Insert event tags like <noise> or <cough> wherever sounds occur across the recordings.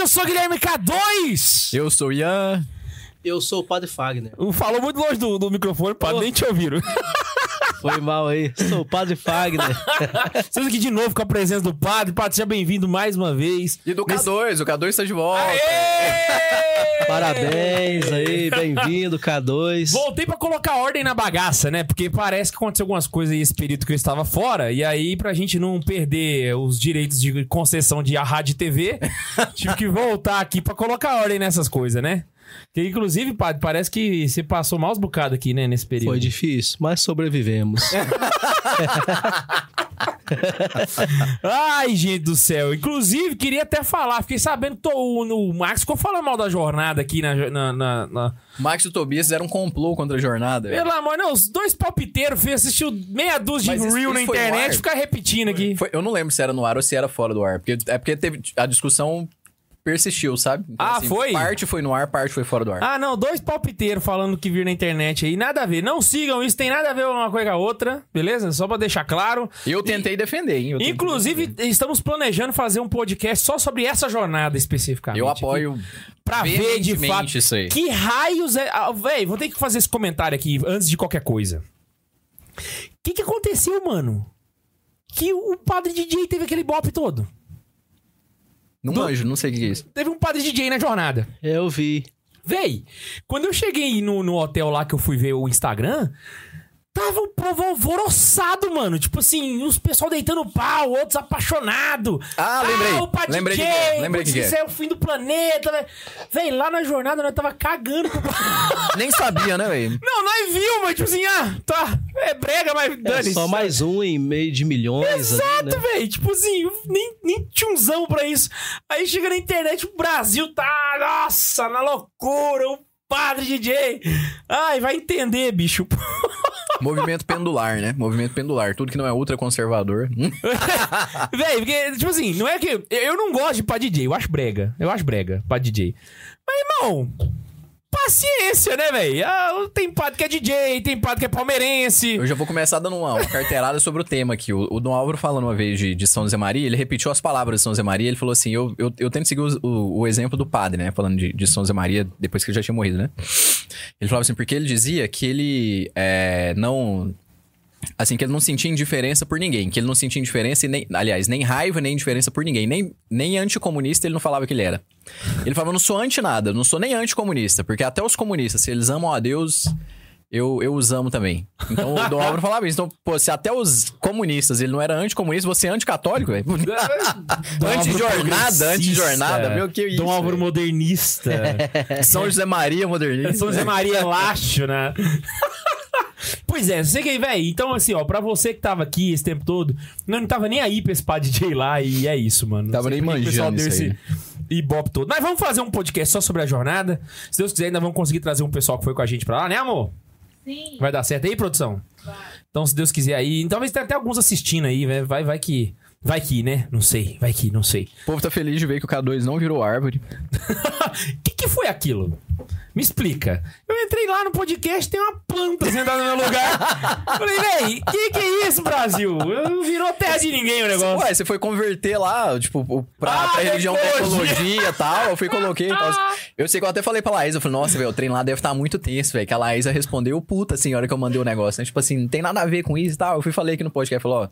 Eu sou Guilherme K2. Eu sou o Ian. Eu sou o Padre Fagner. Falou muito longe do, do microfone, pá, nem te ouviram. <laughs> Foi mal aí. Sou o Padre Fagner. <laughs> Estamos aqui de novo com a presença do padre. Padre, seja bem-vindo mais uma vez. E do K2, o K2 está de volta. Aê! Parabéns aí, bem-vindo, K2. Voltei pra colocar ordem na bagaça, né? Porque parece que aconteceu algumas coisas aí esse período que eu estava fora. E aí, pra gente não perder os direitos de concessão de a rádio e TV, <laughs> tive que voltar aqui pra colocar ordem nessas coisas, né? Que, inclusive, padre, parece que você passou maus bocados aqui, né, nesse período. Foi difícil, mas sobrevivemos. <laughs> Ai, gente do céu. Inclusive, queria até falar, fiquei sabendo que tô, no Max ficou falando mal da jornada aqui na. na, na- na- Max e o Tobias fizeram um complô contra a jornada. Pelo amor, não, os dois palpiteiros fez, assistiu meia dúzia de reel na foi internet ar? e ficar repetindo aqui. Foi- eu não lembro se era no ar ou se era fora do ar. Porque, é porque teve, a discussão persistiu, sabe? Então, Ah, foi? Parte foi no ar, parte foi fora do ar. Ah, não, dois palpiteiros falando que viram na internet aí. Nada a ver. Não sigam isso, tem nada a ver uma coisa com a outra, beleza? Só pra deixar claro. eu tentei defender, hein? Eu Inclusive, defender. estamos planejando fazer um podcast só sobre essa jornada especificamente. eu apoio Pra ver de fato isso aí. que raios é. Ah, véi, vou ter que fazer esse comentário aqui antes de qualquer coisa. O que, que aconteceu, mano? Que o padre DJ teve aquele bop todo. Não manjo, não sei o que é isso. Teve um padre DJ na jornada. Eu vi. Véi, quando eu cheguei no, no hotel lá que eu fui ver o Instagram, tava o povo alvoroçado, mano. Tipo assim, os pessoal deitando pau, outros apaixonados. Ah, lembrei. o Padre Lembrei DJ, que é, lembrei que é. isso é o fim do planeta, velho. Véi, lá na jornada nós tava cagando pro <laughs> Nem sabia, né, velho? Não, nós viu, mas tipo assim, ah, tá, é brega, mas É dane só mais um em meio de milhões Exato, né? velho. Tipo assim, nem, nem tchumzão pra isso. Aí chega na internet, o Brasil tá, nossa, na loucura, o padre DJ. Ai, vai entender, bicho. <laughs> Movimento pendular, né? Movimento pendular. Tudo que não é ultraconservador. Hum? <laughs> Velho, porque, tipo assim, não é que. Eu não gosto de pra DJ, eu acho brega. Eu acho brega pra DJ. Mas, irmão. Paciência, né, velho? Ah, tem padre que é DJ, tem padre que é palmeirense. Eu já vou começar dando uma, uma carteirada <laughs> sobre o tema aqui. O, o Dom Álvaro falando uma vez de, de São José Maria, ele repetiu as palavras de São José Maria, ele falou assim, eu, eu, eu tento seguir o, o- o exemplo do padre, né? Falando de, de São José Maria, depois que ele já tinha morrido, né? Ele falava assim, porque ele dizia que ele é, não... Assim, que ele não sentia indiferença por ninguém. Que ele não sentia indiferença, e nem, aliás, nem raiva, nem indiferença por ninguém. Nem, nem anticomunista ele não falava que ele era. Ele falava, eu não sou anti nada, não sou nem anticomunista. Porque até os comunistas, se eles amam a Deus, eu, eu os amo também. Então o Dom Álvaro <laughs> falava isso. Então, pô, se até os comunistas ele não era anticomunista, você é anticatólico, velho? <laughs> Anti-jornada, anti-jornada, meu, que isso. Dom Álvaro modernista. <laughs> São José Maria modernista. São José Maria Lacho, né? Pois é, você que, velho. Então, assim, ó, pra você que tava aqui esse tempo todo, não, não tava nem aí pra esse pá DJ lá e é isso, mano. Tava Não sei nem manjando deu isso esse ibope todo. Mas vamos fazer um podcast só sobre a jornada. Se Deus quiser, ainda vamos conseguir trazer um pessoal que foi com a gente pra lá, né, amor? Sim. Vai dar certo aí, produção? Então, se Deus quiser aí. Talvez tenha até alguns assistindo aí, né? Vai, vai que. Vai que, né? Não sei. Vai que, não sei. O povo tá feliz de ver que o K2 não virou árvore. O <laughs> que, que foi aquilo? Me explica. Eu entrei lá no podcast, tem uma planta sentada no meu lugar. <laughs> Falei, véi, que que é isso, Brasil? Eu- Virou terra de ninguém o negócio. Ué, você foi converter lá, tipo, o- pra, Ah, pra religião tecnologia. tecnologia e tal. Eu fui e coloquei e tal. <laughs> Eu sei que eu até falei pra Laísa, eu falei, nossa, velho, o trem lá deve estar muito tenso, velho. Que a Laísa respondeu puta, assim, a hora que eu mandei o negócio, né? Tipo assim, não tem nada a ver com isso e tal. Eu fui e falei aqui no podcast, falou, ó,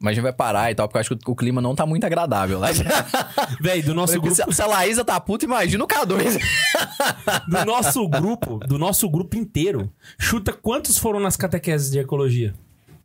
mas a gente vai parar e tal, porque eu acho que o clima não tá muito agradável lá. <laughs> Véi, do nosso grupo, se, se a Laísa tá puta, imagina o K2. <laughs> do nosso grupo, do nosso grupo inteiro, chuta quantos foram nas catequeses de ecologia?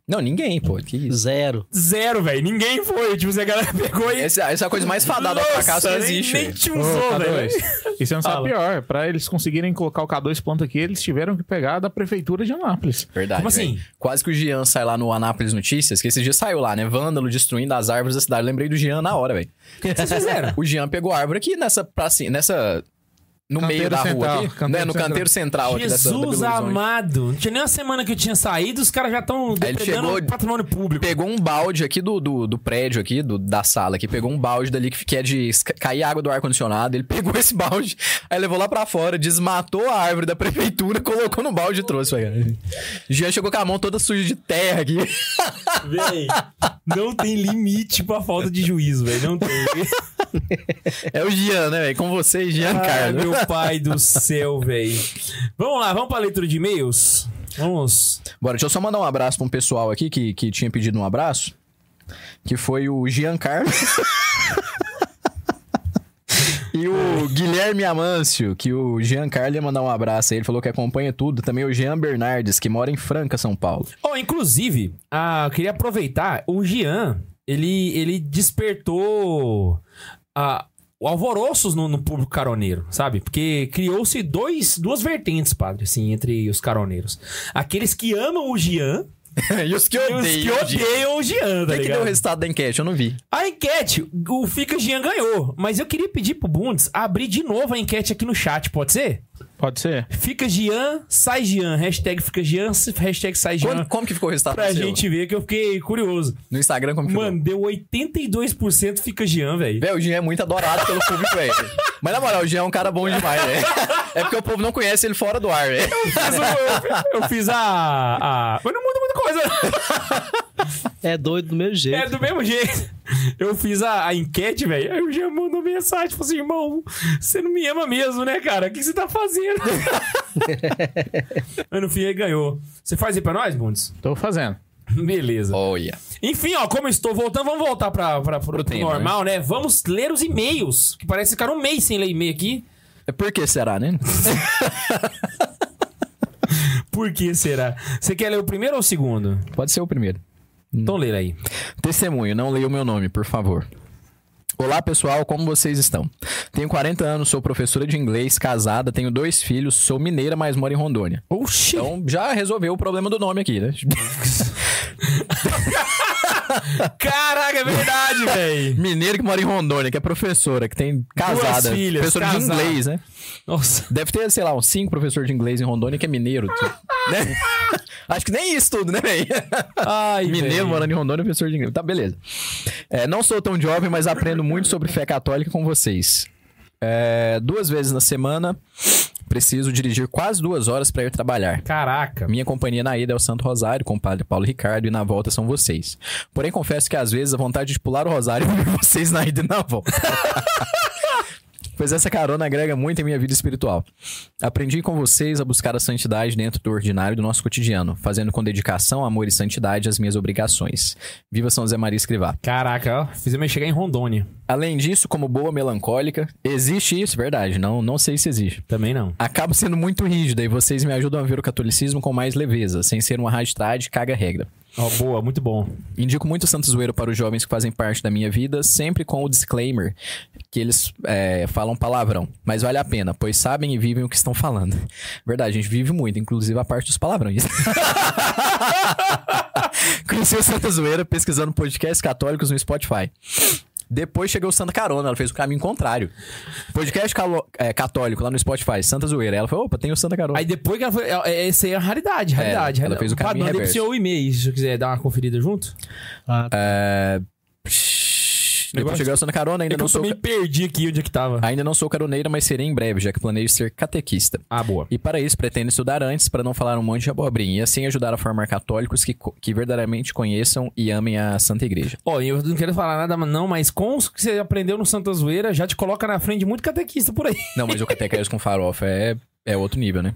Não, ninguém, pô. Que isso. Zero. Zero, velho. Ninguém foi. Tipo, se a galera <laughs> pegou e. Essa, essa é a coisa mais fadada ao fracasso que nem- existe, Nem velho. te Ô, usou, velho. K2, E você não sabe pior. Pra eles conseguirem colocar o K2 ponto aqui, eles tiveram que pegar da prefeitura de Anápolis. Verdade. Como assim? velho. Quase que o Jean sai lá no Anápolis Notícias, que esse dia saiu lá, né? Vândalo destruindo as árvores da cidade. Lembrei do Jean na hora, velho. O que vocês fizeram? <laughs> O Jean pegou a árvore aqui nessa pracinha, nessa. No Canteiro meio da central, rua aqui. né? No central. canteiro central aqui dessa, da Jesus amado. Não tinha nem uma semana que eu tinha saído, os caras já estão ele depredando o patrimônio público. Pegou um balde aqui do, do, do prédio aqui, do, da sala aqui, pegou um balde dali que, que é de cair água do ar-condicionado. Ele <laughs> pegou esse balde, aí levou lá pra fora, desmatou a árvore da prefeitura, <laughs> colocou no balde e trouxe, velho. Jean chegou com a mão toda suja de terra aqui. <laughs> Véi, não tem limite pra falta de juízo, velho. Não tem. É o Jean, né, velho? Com vocês, Jean Ai, Carlos. Meu pai do céu, velho. Vamos lá, vamos pra leitura de e-mails? Vamos. Bora, deixa eu só mandar um abraço pra um pessoal aqui que, que tinha pedido um abraço. Que foi o Giancarlo. <laughs> e o Guilherme Amâncio, que o Giancarlo ia mandar um abraço aí. Ele falou que acompanha tudo. Também o Jean Bernardes, que mora em Franca, São Paulo. Oh, inclusive, ah, eu queria aproveitar, o Jean, ele, ele despertou ah, alvoroços no, no público caroneiro, sabe? Porque criou-se dois, duas vertentes, padre, assim, entre os caroneiros. Aqueles que amam o Jean <laughs> e os que e os que odeiam. o Jean. odeiam tá que deu o resultado da enquete? Eu não vi. A enquete, o Fica Jean ganhou, mas eu queria pedir pro Bundes abrir de novo a enquete aqui no chat, pode ser? Pode ser? Fica Jean, sai Jean, hashtag Fica Jean, hashtag sai Jean. Como, como que ficou o resultado Pra seu? gente ver que eu fiquei curioso. No Instagram, como que ficou? Mano, deu 82% fica Jean, velho. Velho, o Jean é muito adorado pelo público, velho. Mas na moral, o Jean é um cara bom demais, velho. É porque o povo não conhece ele fora do ar, velho. O- Eu, eu fiz a, a. Mas não muda muita coisa. É doido do mesmo jeito. É do mesmo jeito. Eu fiz a, a enquete, velho. Aí o Jean mandou mensagem. Falou assim: irmão, você não me ama mesmo, né, cara? O que você tá fazendo? <laughs> Mas no fim ele ganhou. Você faz aí pra nós, Bundes? Tô fazendo. Beleza. Olha. Enfim, ó, como estou voltando, vamos voltar pra, pra, pro, pro tema, normal, né? Vamos ler os e-mails. Que parece que ficaram um mês sem ler e-mail aqui. É por que será, né? <laughs> Por que será? Você quer ler o primeiro ou o segundo? Pode ser o primeiro. Então lê aí. Testemunho, não leia o meu nome, por favor. Olá pessoal, como vocês estão? Tenho 40 anos, sou professora de inglês, casada, tenho dois filhos, sou mineira, mas moro em Rondônia. Oxi! Então já resolveu o problema do nome aqui, né? <laughs> Caraca, é verdade, <laughs> velho. Mineiro que mora em Rondônia, que é professora, que tem casada, filhas, professora casada. de inglês, né? Nossa. Deve ter, sei lá, uns cinco professores de inglês em Rondônia que é mineiro. <laughs> né? Acho que nem isso tudo, né, velho? Mineiro velho. morando em Rondônia, professor de inglês. Tá, beleza. É, não sou tão jovem, mas aprendo muito sobre fé católica com vocês. É, duas vezes na semana, preciso dirigir quase duas horas para ir trabalhar. Caraca. Minha companhia na ida é o Santo Rosário, com o padre Paulo Ricardo, e na volta são vocês. Porém, confesso que às vezes a vontade de pular o rosário <laughs> é ver vocês na ida e na volta. <laughs> pois essa carona agrega muito em minha vida espiritual. Aprendi com vocês a buscar a santidade dentro do ordinário do nosso cotidiano, fazendo com dedicação, amor e santidade as minhas obrigações. Viva São Zé Maria Escrivá. Caraca, ó. Fizemos chegar em Rondônia. Além disso, como boa melancólica, existe isso, verdade, não, não sei se existe. Também não. Acabo sendo muito rígida e vocês me ajudam a ver o catolicismo com mais leveza, sem ser uma raditrade caga-regra. Ó, boa, muito bom. Indico muito o Santo Zoeiro para os jovens que fazem parte da minha vida, sempre com o disclaimer que eles é, falam palavrão. Mas vale a pena, pois sabem e vivem o que estão falando. Verdade, a gente vive muito, inclusive a parte dos palavrões. <laughs> Conheci o Santa Zoeira pesquisando podcasts católicos no Spotify. Depois chegou o Santa Carona, ela fez o caminho contrário. Podcast calo- é, católico lá no Spotify, Santa Zoeira. Ela falou: opa, tem o Santa Carona. Aí depois que ela foi. é- é- Essa aí é a raridade, raridade. ela fez o caminho pro reverso. seu e-mail, se você quiser dar uma conferida junto. Ah, É... Chegou o Santa Carona, ainda É não eu sou. também perdi aqui onde é que tava. Ainda não sou caroneira, mas serei em breve, já que planejo ser catequista. Ah, boa. E para isso, pretendo estudar antes para não falar um monte de abobrinha e assim ajudar a formar católicos que, que verdadeiramente conheçam e amem a Santa Igreja. Ó, eu não quero falar nada, não, mas com os que você aprendeu no Santa Zoeira, já te coloca na frente de muito catequista por aí. Não, mas o <laughs> catequese com farofa é, é outro nível, né?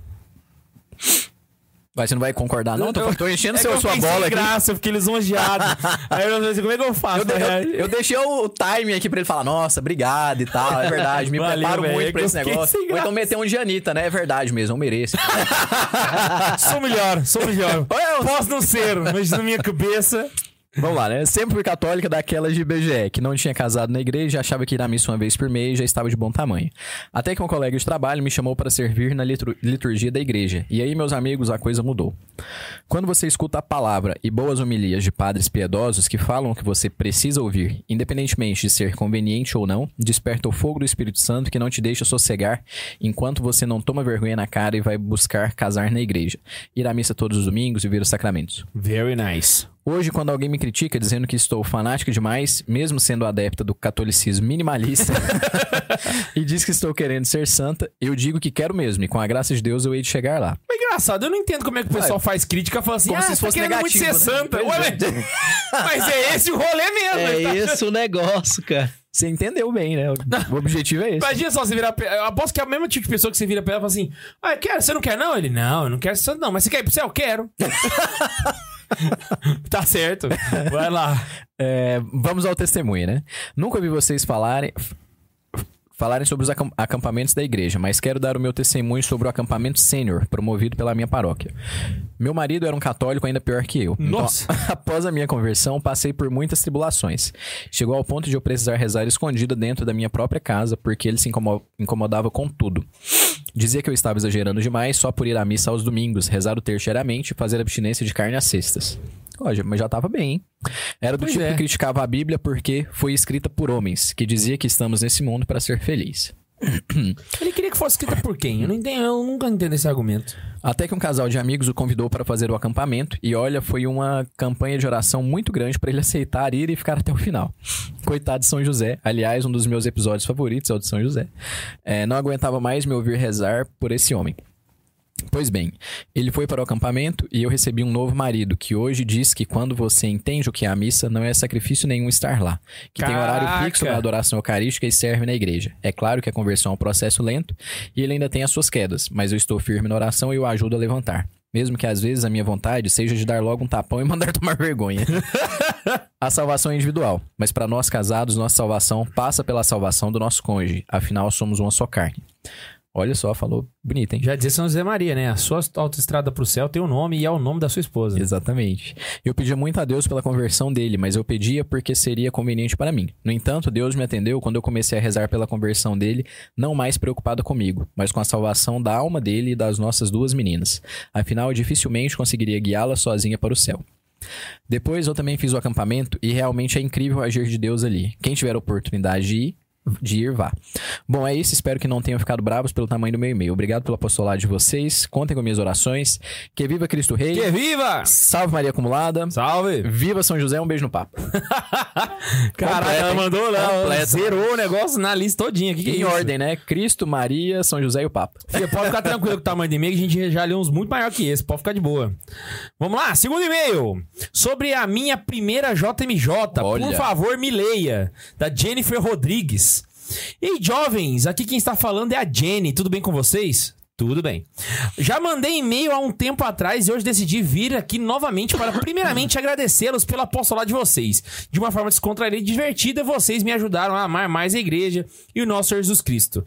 Vai, você não vai concordar, não? Tô, Eu- tô enchendo É seu, eu sua bola aqui. graça, eu fiquei lisonjeado. <laughs> aí eu falei assim, como é que eu faço? Eu, eu- eu deixei o time aqui pra ele falar, nossa, obrigado e tal, é verdade, me <laughs> Valeu, preparo é muito que pra esse negócio. Ou então meter um de Anitta, né? É verdade mesmo, eu mereço. <laughs> sou melhor, sou melhor. Posso não ser, mas na minha cabeça... Vamos lá, né? Sempre fui católica daquelas de BGE, que não tinha casado na igreja, achava que ir à missa uma vez por mês já estava de bom tamanho. Até que um colega de trabalho me chamou para servir na litur- liturgia da igreja. E aí, meus amigos, a coisa mudou. Quando você escuta a palavra e boas homilias de padres piedosos que falam o que você precisa ouvir, independentemente de ser conveniente ou não, desperta o fogo do Espírito Santo que não te deixa sossegar enquanto você não toma vergonha na cara e vai buscar casar na igreja, ir à missa todos os domingos e ver os sacramentos. Very nice. Hoje, quando alguém me critica dizendo que estou fanático demais, mesmo sendo adepta do catolicismo minimalista, <laughs> e diz que estou querendo ser santa, eu digo que quero mesmo, e com a graça de Deus eu hei de chegar lá. Mas engraçado, eu não entendo como é que o pessoal faz crítica falando assim, Como ah, se tá fosse querendo muito ser negativo, né? santa. Pois Ué, <laughs> mas é esse o rolê mesmo. É tá- esse o negócio, cara. Você entendeu bem, né? O objetivo é esse. Imagina só você virar. Eu aposto que é o mesmo tipo de pessoa que você vira pra ela e fala assim: Ah, eu quero, você não quer, não? Ele, não, eu não quero ser santo, não. Mas você quer ir pro céu? Eu quero. <laughs> <laughs> tá certo. Vai lá. É, vamos ao testemunho, né? Nunca ouvi vocês falarem. Falarem sobre os acam- acampamentos da igreja, mas quero dar o meu testemunho sobre o acampamento sênior, promovido pela minha paróquia. Meu marido era um católico ainda pior que eu. Então, Nossa. <laughs> após a minha conversão, passei por muitas tribulações. Chegou ao ponto de eu precisar rezar escondida dentro da minha própria casa, porque ele se incomo- incomodava com tudo. Dizia que eu estava exagerando demais só por ir à missa aos domingos, rezar o terceiramente e fazer abstinência de carne às sextas. Ó, já- mas já tava bem, hein? Era do Pois tipo é. que criticava a Bíblia porque foi escrita por homens, que dizia que estamos nesse mundo para ser feliz. <clears throat> Ele queria que fosse escrita por quem? Eu, não entendo, eu nunca entendo esse argumento. Até que um casal de amigos o convidou para fazer o acampamento e olha, foi uma campanha de oração muito grande para ele aceitar ir e ficar até o final. Coitado de São José, aliás, um dos meus episódios favoritos é o de São José. É, não aguentava mais me ouvir rezar por esse homem. Pois bem, ele foi para o acampamento e eu recebi um novo marido que hoje diz que quando você entende o que é a missa, não é sacrifício nenhum estar lá. Que tem horário Caraca! fixo na adoração eucarística e serve na igreja. É claro que a conversão é um processo lento e ele ainda tem as suas quedas, mas eu estou firme na oração e o ajudo a levantar. Mesmo que às vezes a minha vontade seja de dar logo um tapão e <laughs> mandar tomar vergonha. <laughs> a salvação é individual, mas para nós casados, nossa salvação passa pela salvação do nosso cônjuge. Afinal, somos uma só carne. Olha só, falou bonito, hein? Já dizia São José Maria, né? A sua autoestrada pro céu tem o nome e é o nome da sua esposa. Exatamente. Eu pedia muito a Deus pela conversão dele, mas eu pedia porque seria conveniente para mim. No entanto, Deus me atendeu quando eu comecei a rezar pela conversão dele, não mais preocupado comigo, mas com a salvação da alma dele e das nossas duas meninas. Afinal, eu dificilmente conseguiria guiá-la sozinha para o céu. Depois eu também fiz o acampamento e realmente é incrível o agir de Deus ali. Quem tiver a oportunidade de ir, de ir, vá. Bom, é isso. Espero que não tenham ficado bravos pelo tamanho do meu e-mail. Obrigado pelo apostolado de vocês. Contem com minhas orações. Que viva Cristo Rei. Que viva! Salve Maria Acumulada. Salve! Viva São José, um beijo no papo. <laughs> Completo, ela mandou lá, zerou o negócio na lista todinha. Que que é em isso? ordem, né? Cristo, Maria, São José e o Papa. Filha, pode ficar tranquilo com o tamanho do e-mail, que a gente já leu uns muito maior que esse. Pode ficar de boa. Vamos lá, segundo e-mail. Sobre a minha primeira JMJ. Olha. Por favor, me leia. Da Jennifer Rodrigues. Ei, jovens, aqui quem está falando é a Jenny. Tudo bem com vocês? Tudo bem. Já mandei e-mail há um tempo atrás e hoje decidi vir aqui novamente para, <laughs> primeiramente, agradecê-los pelo apostolado de vocês. De uma forma descontraída e divertida, vocês me ajudaram a amar mais a igreja e o nosso Jesus Cristo.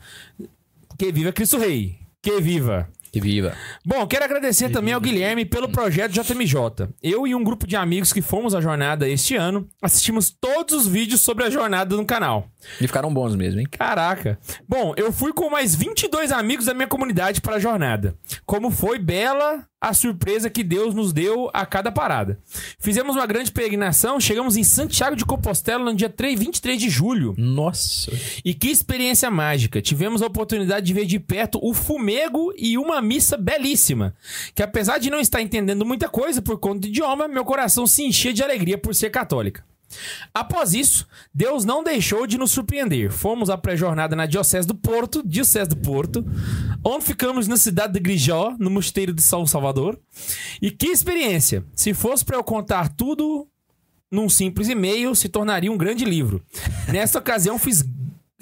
Que viva Cristo Rei! Que viva! Que viva. Bom, quero agradecer também ao Guilherme pelo projeto JMJ. Eu e um grupo de amigos que fomos à jornada este ano, assistimos todos os vídeos sobre a jornada no canal. E ficaram bons mesmo, hein? Caraca. Bom, eu fui com mais 22 amigos da minha comunidade para a jornada. Como foi bela a surpresa que Deus nos deu a cada parada. Fizemos uma grande peregrinação, chegamos em Santiago de Compostela no dia 3, 23 de julho. Nossa. E que experiência mágica! Tivemos a oportunidade de ver de perto o fumego e uma missa belíssima. Que apesar de não estar entendendo muita coisa por conta do idioma, meu coração se enchia de alegria por ser católica. Após isso, Deus não deixou de nos surpreender. Fomos à pré-jornada na Diocese do Porto, Diocese do Porto, onde ficamos na cidade de Grijó, no Mosteiro de São Salvador. E que experiência! Se fosse para eu contar tudo num simples e-mail, se tornaria um grande livro. Nesta ocasião, fiz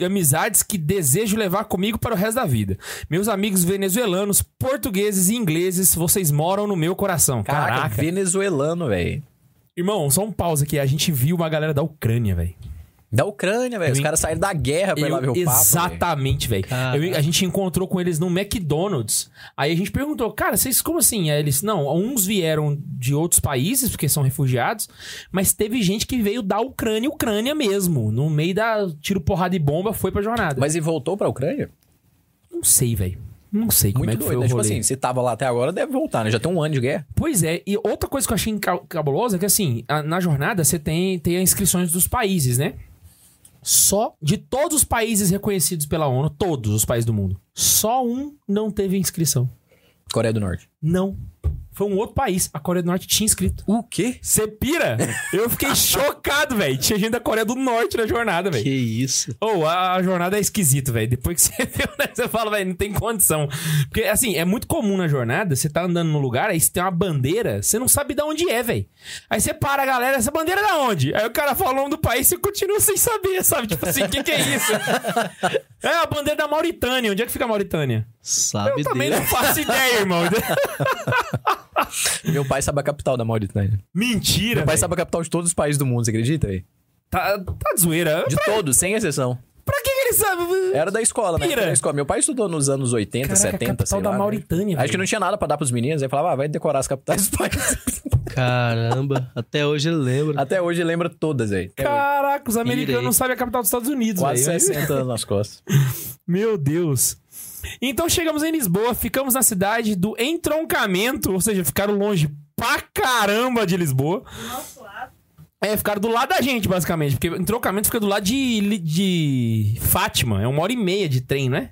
amizades que desejo levar comigo para o resto da vida. Meus amigos venezuelanos, portugueses e ingleses, vocês moram no meu coração. Caraca, Caraca. venezuelano, velho. Irmão, só um pausa aqui. A gente viu uma galera da Ucrânia, velho. Da Ucrânia, velho. Os Eu- caras saíram da guerra pra ir lá Eu- ver o papo. Exatamente, velho. Eu- A gente encontrou com eles no McDonald's. Aí a gente perguntou, cara, vocês como assim? Aí eles, não, uns vieram de outros países, porque são refugiados, mas teve gente que veio da Ucrânia, Ucrânia mesmo. No meio da tiro, porrada e bomba, foi pra jornada. Mas e voltou pra Ucrânia? Não sei, velho. Não sei como Muito é que doido, foi né? Tipo assim, se tava lá até agora, deve voltar, né? Já tem um ano de guerra. Pois é, e outra coisa que eu achei ca- cabulosa é que assim, a- na jornada você tem, tem as inscrições dos países, né? Só de todos os países reconhecidos pela ONU, todos os países do mundo, só um não teve inscrição. Coreia do Norte. Não. Foi um outro país. A Coreia do Norte tinha inscrito. O quê? Você pira? Eu fiquei <laughs> chocado, velho. Tinha gente da Coreia do Norte na jornada, velho. Que isso. Ou a, a jornada é esquisito, velho. Depois que <laughs> você vê, né, você fala, velho, não tem condição. Porque, assim, é muito comum na jornada, você tá andando num lugar, aí você tem uma bandeira, você não sabe de onde é, velho. Aí você para a galera, essa bandeira é da onde? Aí o cara fala o nome do país, você continua sem saber, sabe? Tipo assim, o que, que é isso? <laughs> é a bandeira da Mauritânia. Onde é que fica a Mauritânia? Sabe Eu também Deus. não faço ideia, irmão. <laughs> Meu pai sabe a capital da Mauritânia. Mentira, Meu pai velho. sabe a capital de todos os países do mundo, você acredita, velho? Tá, tá de zoeira. De todos, sem exceção. Pra que, que ele sabe? Era da escola, né? Era da escola. Meu pai estudou nos anos 80, Caraca, 70, capital da lá. né? Mauritânia, Acho que velho. não tinha nada pra dar pros meninos. Aí falava, ah, vai decorar as capitais dos países. <laughs> Caramba, até hoje ele lembra. Até hoje lembra todas, velho. Hoje. Caraca, os americanos não sabem a capital dos Estados Unidos, Quase velho. 60 anos nas costas. <laughs> Meu Deus. Então chegamos em Lisboa, ficamos na cidade do entroncamento, ou seja, ficaram longe pra caramba de Lisboa. Nosso lado. É, ficaram do lado da gente, basicamente, porque entroncamento fica do lado de, de Fátima, é uma hora e meia de trem, né?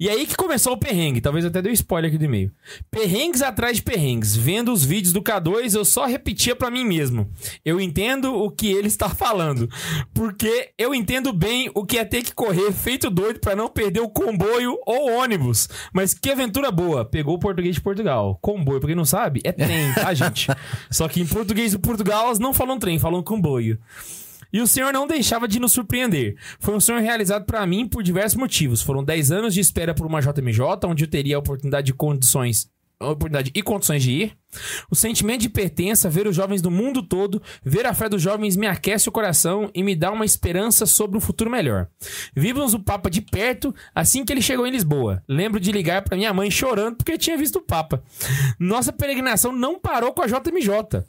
E aí que começou o perrengue, talvez eu até dei um spoiler aqui do e-mail. Perrengues atrás de perrengues. Vendo os vídeos do K2, eu só repetia pra mim mesmo. Eu entendo o que ele está falando. Porque eu entendo bem o que é ter que correr feito doido pra não perder o comboio ou ônibus. Mas que aventura boa. Pegou o português de Portugal. Comboio, pra quem não sabe, é trem, tá, gente? <laughs> Só que em português de Portugal elas não falam trem, falam comboio. E o senhor não deixava de nos surpreender. Foi um sonho realizado pra mim por diversos motivos. Foram 10 anos de espera por uma JMJ, onde eu teria a oportunidade de condições oportunidade e condições de ir. O sentimento de pertença, ver os jovens do mundo todo, ver a fé dos jovens me aquece o coração e me dá uma esperança sobre um futuro melhor. Vimos o Papa de perto assim que ele chegou em Lisboa. Lembro de ligar pra minha mãe chorando porque tinha visto o Papa. Nossa peregrinação não parou com a JMJ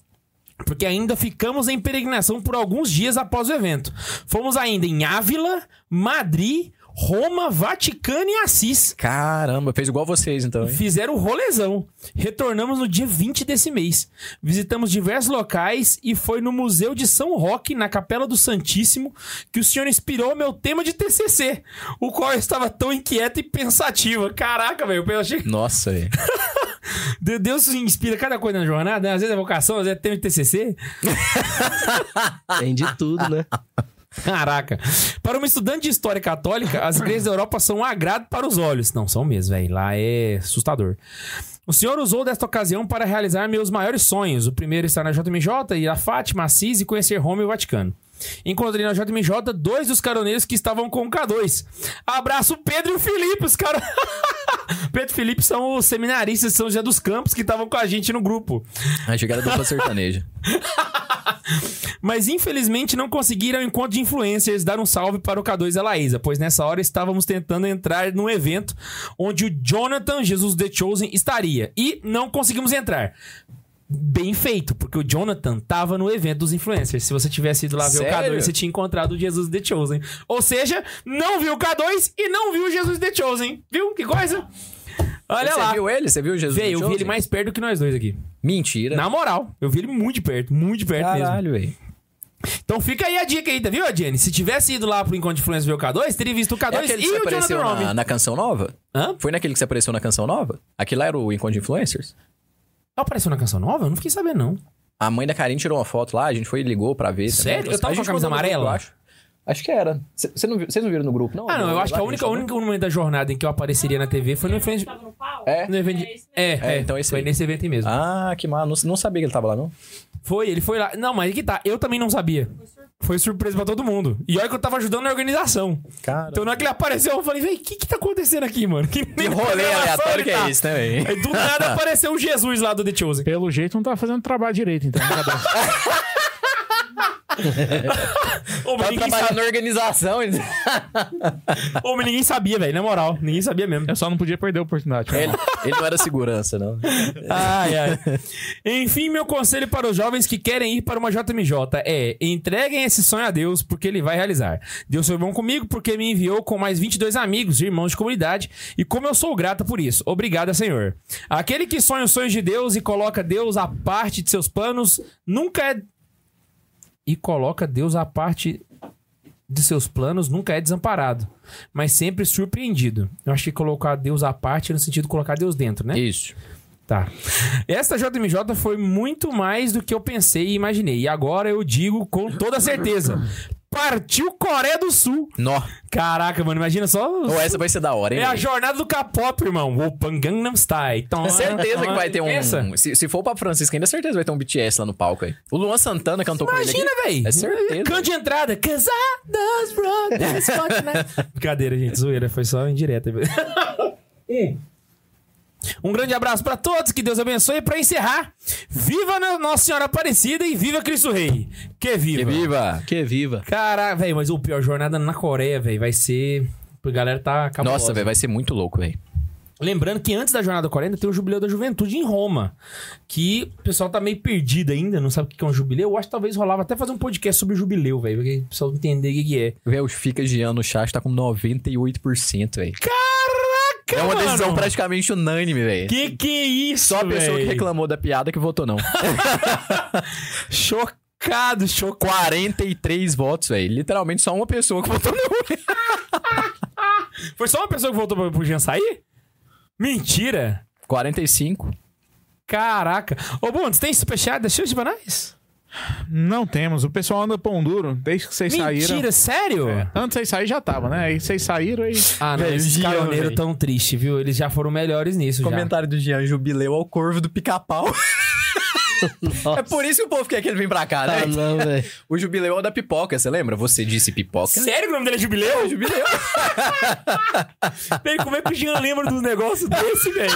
porque ainda ficamos em peregrinação por alguns dias após o evento. Fomos ainda em Ávila, Madrid, Roma, Vaticano e Assis. Caramba, fez igual vocês, então, hein? Fizeram o rolezão. Retornamos no dia 20 desse mês. Visitamos diversos locais e foi no Museu de São Roque, na Capela do Santíssimo, que o senhor inspirou meu tema de TCC, o qual eu estava tão inquieto e pensativa. Caraca, velho, eu achei Nossa, velho. <laughs> De- Deus inspira cada coisa na jornada, né? Às vezes é vocação, às vezes é tema de TCC. Tem de tudo, né? <laughs> Caraca. Para uma estudante de história católica, as igrejas da Europa são um agrado para os olhos. Não, são mesmo, velho. Lá é assustador. O senhor usou desta ocasião para realizar meus maiores sonhos. O primeiro está na JMJ, ir a Fátima, Assis e conhecer Roma e o Vaticano. Encontrei na JMJ dois dos caroneiros que estavam com o K2. Abraço Pedro e o Felipe, os caras. <laughs> Pedro e Felipe são os seminaristas de São José dos Campos que estavam com a gente no grupo. Que era dupla sertaneja. <laughs> Mas infelizmente não conseguiram, enquanto de influencers, dar um salve para o K2 e a Laísa, pois nessa hora estávamos tentando entrar num evento onde o Jonathan Jesus The Chosen estaria e não conseguimos entrar. Bem feito, porque o Jonathan tava no evento dos influencers. Se você tivesse ido lá ver o Sério? K2, você tinha encontrado o Jesus The Chosen. Ou seja, não viu o K2 e não viu o Jesus The Chosen. Viu? Que coisa? Olha Você lá. viu ele? Você viu o Jesus? Véi, eu vi ele mais perto que nós dois aqui. Mentira. Na moral, eu vi ele muito de perto, muito de perto mesmo. Caralho, velho. Então fica aí a dica aí, tá viu, Jenny? Se tivesse ido lá pro Encontro de Influência ver o K2, teria visto o K2 É aquele e que você o apareceu Jonathan na, Rome. na canção nova? Hã? Foi naquele que você apareceu na canção nova? Aquilo lá era o Encontro de Influencers? Apareceu na canção nova? Eu não fiquei sabendo, não. A mãe da Karine tirou uma foto lá, a gente foi e ligou pra ver. também. Sério? Eu tava A com a camisa grupo, amarela? eu acho. Acho que era. Cê não Vocês não viram no grupo, não? Ah, não, eu acho que a única, o falou? único momento da jornada em que eu apareceria na TV foi no evento. Tava no pau? É? No evento É, é, é, então esse foi aí. nesse evento aí mesmo. Ah, que mal. Não, não sabia que ele tava lá, não. Foi, ele foi lá. Não, mas que tá. Eu também não sabia. Foi surpresa pra todo mundo. E olha que eu tava ajudando na organização. Cara. Então na hora que ele apareceu, eu falei, véi, o que que tá acontecendo aqui, mano? Que, Que rolê aleatório que é esse, né, velho? Aí do nada apareceu o Jesus lá do The Chosen. Pelo jeito não tá fazendo trabalho direito, então. <laughs> Ô, mas Tá ninguém, trabalhando sa- na organização. ele- Ô, mas <laughs> ninguém sabia, velho. Na moral, ninguém sabia mesmo. Eu só não podia perder a oportunidade. ele, ele não era segurança, não. Ai, ai. <laughs> Enfim, meu conselho para os jovens que querem ir para uma JMJ é: entreguem esse sonho a Deus, porque ele vai realizar. Deus foi bom comigo porque me enviou com mais 22 amigos e irmãos de comunidade, e como eu sou grata por isso. Obrigada, Senhor. Aquele que sonha os sonhos de Deus e coloca Deus à parte de seus planos, nunca é. E coloca Deus à parte de seus planos, nunca é desamparado, mas sempre surpreendido. Eu acho que colocar Deus à parte é no sentido de colocar Deus dentro, né? Isso. Tá. Esta JMJ foi muito mais do que eu pensei e imaginei. E agora eu digo com toda certeza. Partiu Coreia do Sul. Nó. Caraca, mano, imagina só. Ou essa vai ser da hora, hein? É a jornada do K-pop, irmão. Open Gangnam Style. Então, É certeza que vai ter um. Pensa. Se, se for pra Francisca, ainda é certeza que vai ter um BTS lá no palco aí. O Luan Santana cantou com ele. Imagina, velho. É certeza. Canto de entrada. Cause I does run this continent. <laughs> Brincadeira, gente. Zoeira. Foi só indireta. <laughs> Um grande abraço pra todos, que Deus abençoe. E pra encerrar, viva Nossa Senhora Aparecida e viva Cristo Rei. Que viva. Que viva! Que viva. Cara, velho, mas o pior jornada na Coreia, velho, vai ser. A galera tá cabulosa. Nossa, velho, vai ser muito louco, velho. Lembrando que antes da jornada da Coreia ainda tem o Jubileu da Juventude em Roma. Que o pessoal tá meio perdido ainda, não sabe o que é um jubileu. Eu acho que talvez rolava até fazer um podcast sobre jubileu, velho. Pra o pessoal entender o que, é. Velho, o Fica Gian no chat tá com 98%, velho. Caraca! É uma mano! decisão praticamente unânime, velho. Que que é isso, Só a pessoa que véi? reclamou da piada que votou não. <laughs> Chocado, chocado. 43 votos, velho. Literalmente só uma pessoa que votou não. <laughs> Foi só uma pessoa que voltou pra- pro Jean sair? Mentira! 45. Caraca. Ô, você tem superchat? Deixa eu de banais? Não temos. O pessoal anda pão duro desde que vocês Mentira, saíram. sério? É. Antes vocês saírem já tava, né? Aí vocês saíram aí. Ah, não, Jean, caroneiros tão tristes, viu? Eles já foram melhores nisso já. Comentário do Jean, jubileu ao corvo do pica-pau. É por isso que o povo quer que ele vem pra cá, né? Ah, não, velho. O jubileu é o da pipoca, você lembra? Você disse pipoca? Sério que o nome dele é Jubileu? Jubileu. Velho, como é que o Jean lembra dos negócios desse, velho?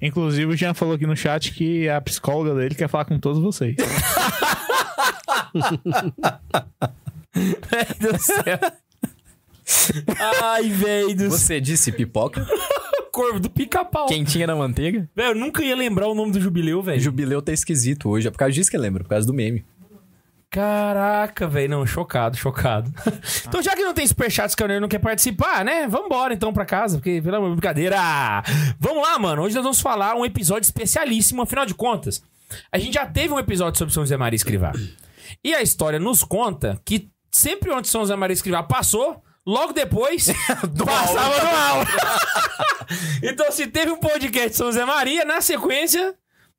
Inclusive, o Jean falou aqui no chat que a psicóloga dele quer falar com todos vocês. <laughs> Meu Deus do céu. Ai, velho do céu. Você disse pipoca? <laughs> Corvo do pica-pau. Quentinha na manteiga? Velho, eu nunca ia lembrar o nome do Jubileu, velho. Jubileu tá esquisito hoje. É por causa disso que eu lembro, por causa do meme. Caraca, velho. Não, chocado, chocado. <laughs> então, já que não tem superchats que o não quer participar, né? Vambora então pra casa, porque, de brincadeira. Vamos lá, mano. Hoje nós vamos falar um episódio especialíssimo, afinal de contas. A gente já teve um episódio sobre São José Maria Escrivá. E a história nos conta que sempre onde São José Maria Escrivá passou, logo depois <laughs> passava no aula. <laughs> então, se teve um podcast de São José Maria, na sequência,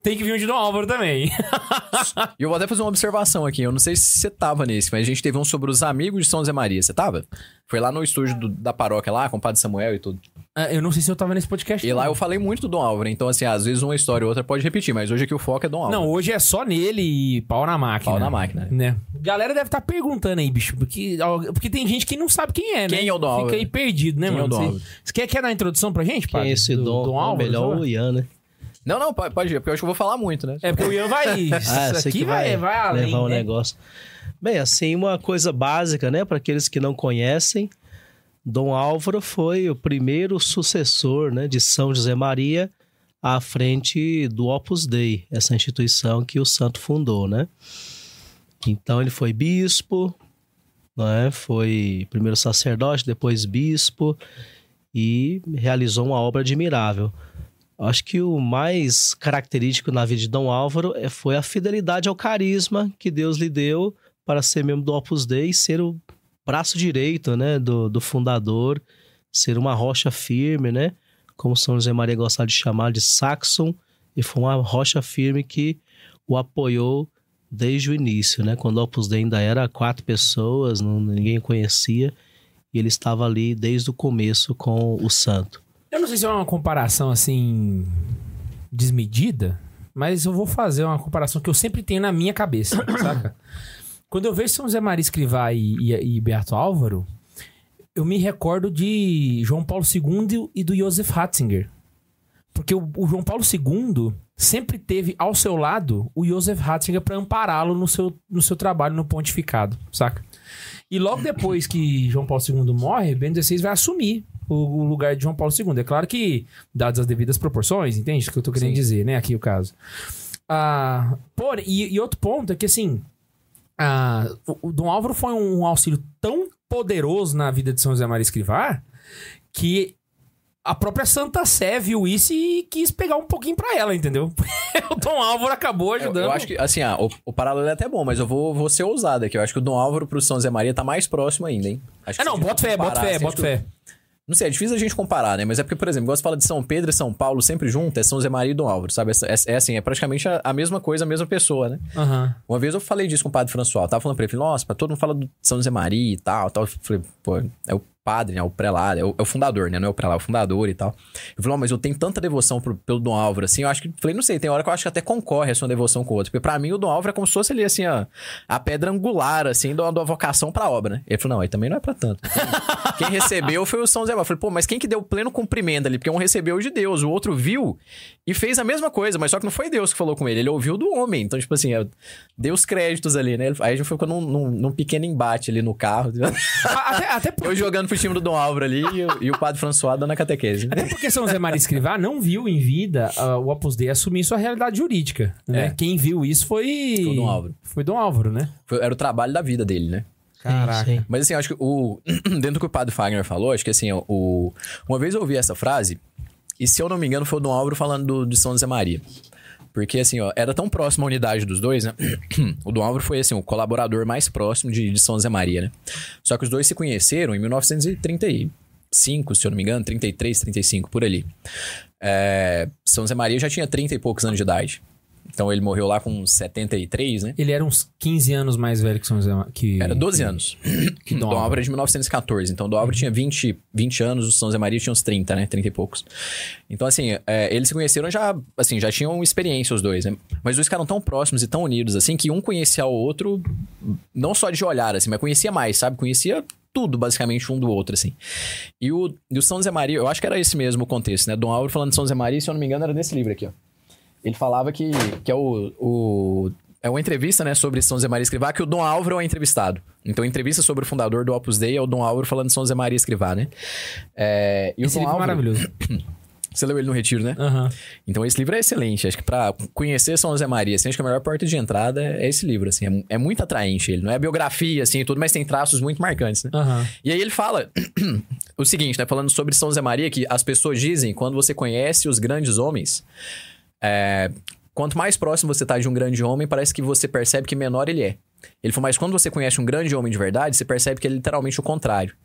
tem que vir um de Dom Álvaro também. E <laughs> eu vou até fazer uma observação aqui. Eu não sei se você tava nesse, mas a gente teve um sobre os amigos de São José Maria. Você tava? Foi lá no estúdio do- da paróquia lá, com o padre Samuel e tudo. Ah, eu não sei se eu tava nesse podcast. E lá eu falei muito do Dom Álvaro. Então, assim, às vezes uma história ou outra pode repetir, mas hoje aqui o foco é Dom Álvaro. Não, hoje é só nele e pau na máquina. Pau na máquina. Né? Galera deve estar perguntando aí, bicho, porque, porque tem gente que não sabe quem é, né? Quem é o Dom Fica Álvaro? aí perdido, né, Quem é mano? o Dom Você- Álvaro? Você quer, quer dar uma introdução pra gente, Quem é esse Do- Dom? Dom Álvaro? Melhor sei lá? o Ian, né? Não, não, pode, pode ir, porque eu acho que eu vou falar muito, né? É porque o Ian vai. <laughs> Ah, isso sei aqui vai, vai, vai além. levar o né? negócio. Bem, assim, uma coisa básica, né? Para aqueles que não conhecem, Dom Álvaro foi o primeiro sucessor né, de São José Maria à frente do Opus Dei, essa instituição que o santo fundou, né? Então ele foi bispo, né? foi primeiro sacerdote, depois bispo e realizou uma obra admirável. Acho que o mais característico na vida de Dom Álvaro é- foi a fidelidade ao carisma que Deus lhe deu para ser membro do Opus Dei e ser o braço direito né, do, do fundador, ser uma rocha firme, né? Como São José Maria gostava de chamar de Saxon, e foi uma rocha firme que o apoiou desde o início, né? Quando o Opus Dei ainda era quatro pessoas, não, ninguém conhecia, e ele estava ali desde o começo com o santo. Eu não sei se é uma comparação assim. desmedida, mas eu vou fazer uma comparação que eu sempre tenho na minha cabeça, <coughs> saca? Quando eu vejo São José Maria Escrivá e, e, e Beato Álvaro, eu me recordo de João Paulo II e do Joseph Ratzinger. Porque o, o João Paulo II, sempre teve ao seu lado o Joseph Ratzinger para ampará-lo no seu, no seu trabalho no pontificado, saca? E logo depois que João Paulo II morre, Bento XVI vai assumir o, lugar de João Paulo II. É claro que, dadas as devidas proporções, entende o que eu tô querendo Sim. dizer, né? Aqui o caso. Ah, porém, e, e outro ponto é que, assim, ah, o, o Dom Álvaro foi um auxílio tão poderoso na vida de São José Maria Escrivá que a própria Santa Sé viu isso e quis pegar um pouquinho pra ela, entendeu? <laughs> o Dom Álvaro acabou Eu, ajudando. eu acho que, assim, ah, o, o paralelo é até bom, mas eu vou, vou ser ousado aqui. Eu acho que o Dom Álvaro pro São Zé Maria tá mais próximo ainda, hein? Acho Ah, a não, bota fé, bota fé, bota fé. Não sei, é difícil a gente comparar, né? Mas é porque, por exemplo, igual você fala de São Pedro e São Paulo sempre junto, é São Zé Maria e Dom Álvaro, sabe? É, é- é assim, é praticamente a, a mesma coisa, a mesma pessoa, né? Aham. Uma vez eu falei disso com o padre François. Eu tava falando pra ele, nossa, pra todo mundo fala do São José Maria e tal, tal. Eu falei, pô, é o padre, né? O prelado, é o, é o fundador, né? Não é o prelado, é o fundador e tal. Eu falei, ó, mas eu tenho tanta devoção pro- pelo Dom Álvaro, assim, eu acho que, falei, não sei, tem hora que eu acho que até concorre a sua devoção com o outro. Porque pra mim o Dom Álvaro é como se fosse ali, assim, ó, a pedra angular, assim, da da vocação pra obra, né? Ele falou, não, aí também não é pra tanto. Quem recebeu foi o São Zé. Eu falei, pô, mas quem que deu pleno cumprimento ali? Porque um recebeu de Deus, o outro viu e fez a mesma coisa, mas só que não foi Deus que falou com ele, ele ouviu do homem. Então, tipo assim, é, deu os créditos ali, né? Aí a gente ficou num, num, num pequeno embate ali no carro. <laughs> Até, até, por- Eu jogando pro time do Dom Álvaro ali e, o- e o padre François dando a catequese. até porque São José Maria Escrivá não viu em vida ah, o Opus Dei assumir sua realidade jurídica. Né? É. Quem viu isso foi. Foi o Dom Álvaro. Foi Dom Álvaro, né? Foi- era o trabalho da vida dele, né? Caraca. Sim, sim. Mas assim, acho que o. <clears throat> Dentro do que o padre Fagner falou, acho que assim, o. Uma vez eu ouvi essa frase, e se eu não me engano, foi o Dom Álvaro falando do, de São José Maria. Porque, assim, ó, era tão próxima a unidade dos dois, né? <clears throat> O Dom Álvaro foi, assim, o colaborador mais próximo de, de São José Maria, né? Só que os dois se conheceram em 1935, se eu não me engano, 33, 35, por ali. É, São José Maria já tinha 30 e poucos anos de idade. Então ele morreu lá com 73, né? Ele era uns 15 anos mais velho que São José que Era 12 anos. Que Dom, Álvaro. É de 1914. Então, Dom Álvaro tinha 20, 20 anos, o São Zé Maria tinha uns 30, né? 30 e poucos. Então, assim, é, eles se conheceram já, assim, já tinham experiência os dois, né? Mas os dois ficaram tão próximos e tão unidos, assim, que um conhecia o outro, não só de olhar, assim, mas conhecia mais, sabe? Conhecia tudo, basicamente, um do outro, assim. E o, e o São Zé Maria, eu acho que era esse mesmo o contexto, né? Dom Álvaro falando de São Zé Maria, se eu não me engano, era nesse livro aqui, ó. Ele falava que, que é o, o- É uma entrevista, né, sobre São Zé Maria Escrivá, que o Dom Álvaro é o entrevistado. Então, entrevista sobre o fundador do Opus Dei é o Dom Álvaro falando de São Zé Maria Escrivá, né? É, e o Esse Dom livro é Álvaro, maravilhoso. <coughs> Você leu ele no Retiro, né? Aham. Então, esse livro é excelente. Acho que pra conhecer São José Maria, assim, acho que a melhor porta de entrada é esse livro, assim. É, é muito atraente ele. Não é biografia, assim, e tudo, mas tem traços muito marcantes, né? Aham. E aí ele fala <coughs> o seguinte, né? Falando sobre São José Maria, que as pessoas dizem, quando você conhece os grandes homens, é, quanto mais próximo você tá de um grande homem, parece que você percebe que menor ele é. Ele falou, mas quando você conhece um grande homem de verdade, você percebe que é literalmente o contrário.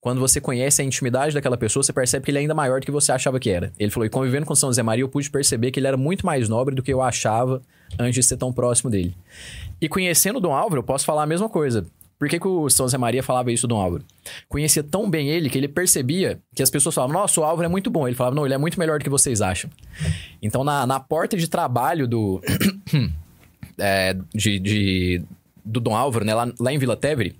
Quando você conhece a intimidade daquela pessoa, você percebe que ele é ainda maior do que você achava que era. Ele falou, e convivendo com São José Maria, eu pude perceber que ele era muito mais nobre do que eu achava antes de ser tão próximo dele. E conhecendo o Dom Álvaro, eu posso falar a mesma coisa. Por que, que o São José Maria falava isso do Álvaro? Conhecia tão bem ele que ele percebia que as pessoas falavam, nossa, o Álvaro é muito bom. Ele falava, não, ele é muito melhor do que vocês acham. Então, na, na porta de trabalho do... <coughs> é, de, de- do Dom Álvaro, né? Lá, lá em Vila Tevere,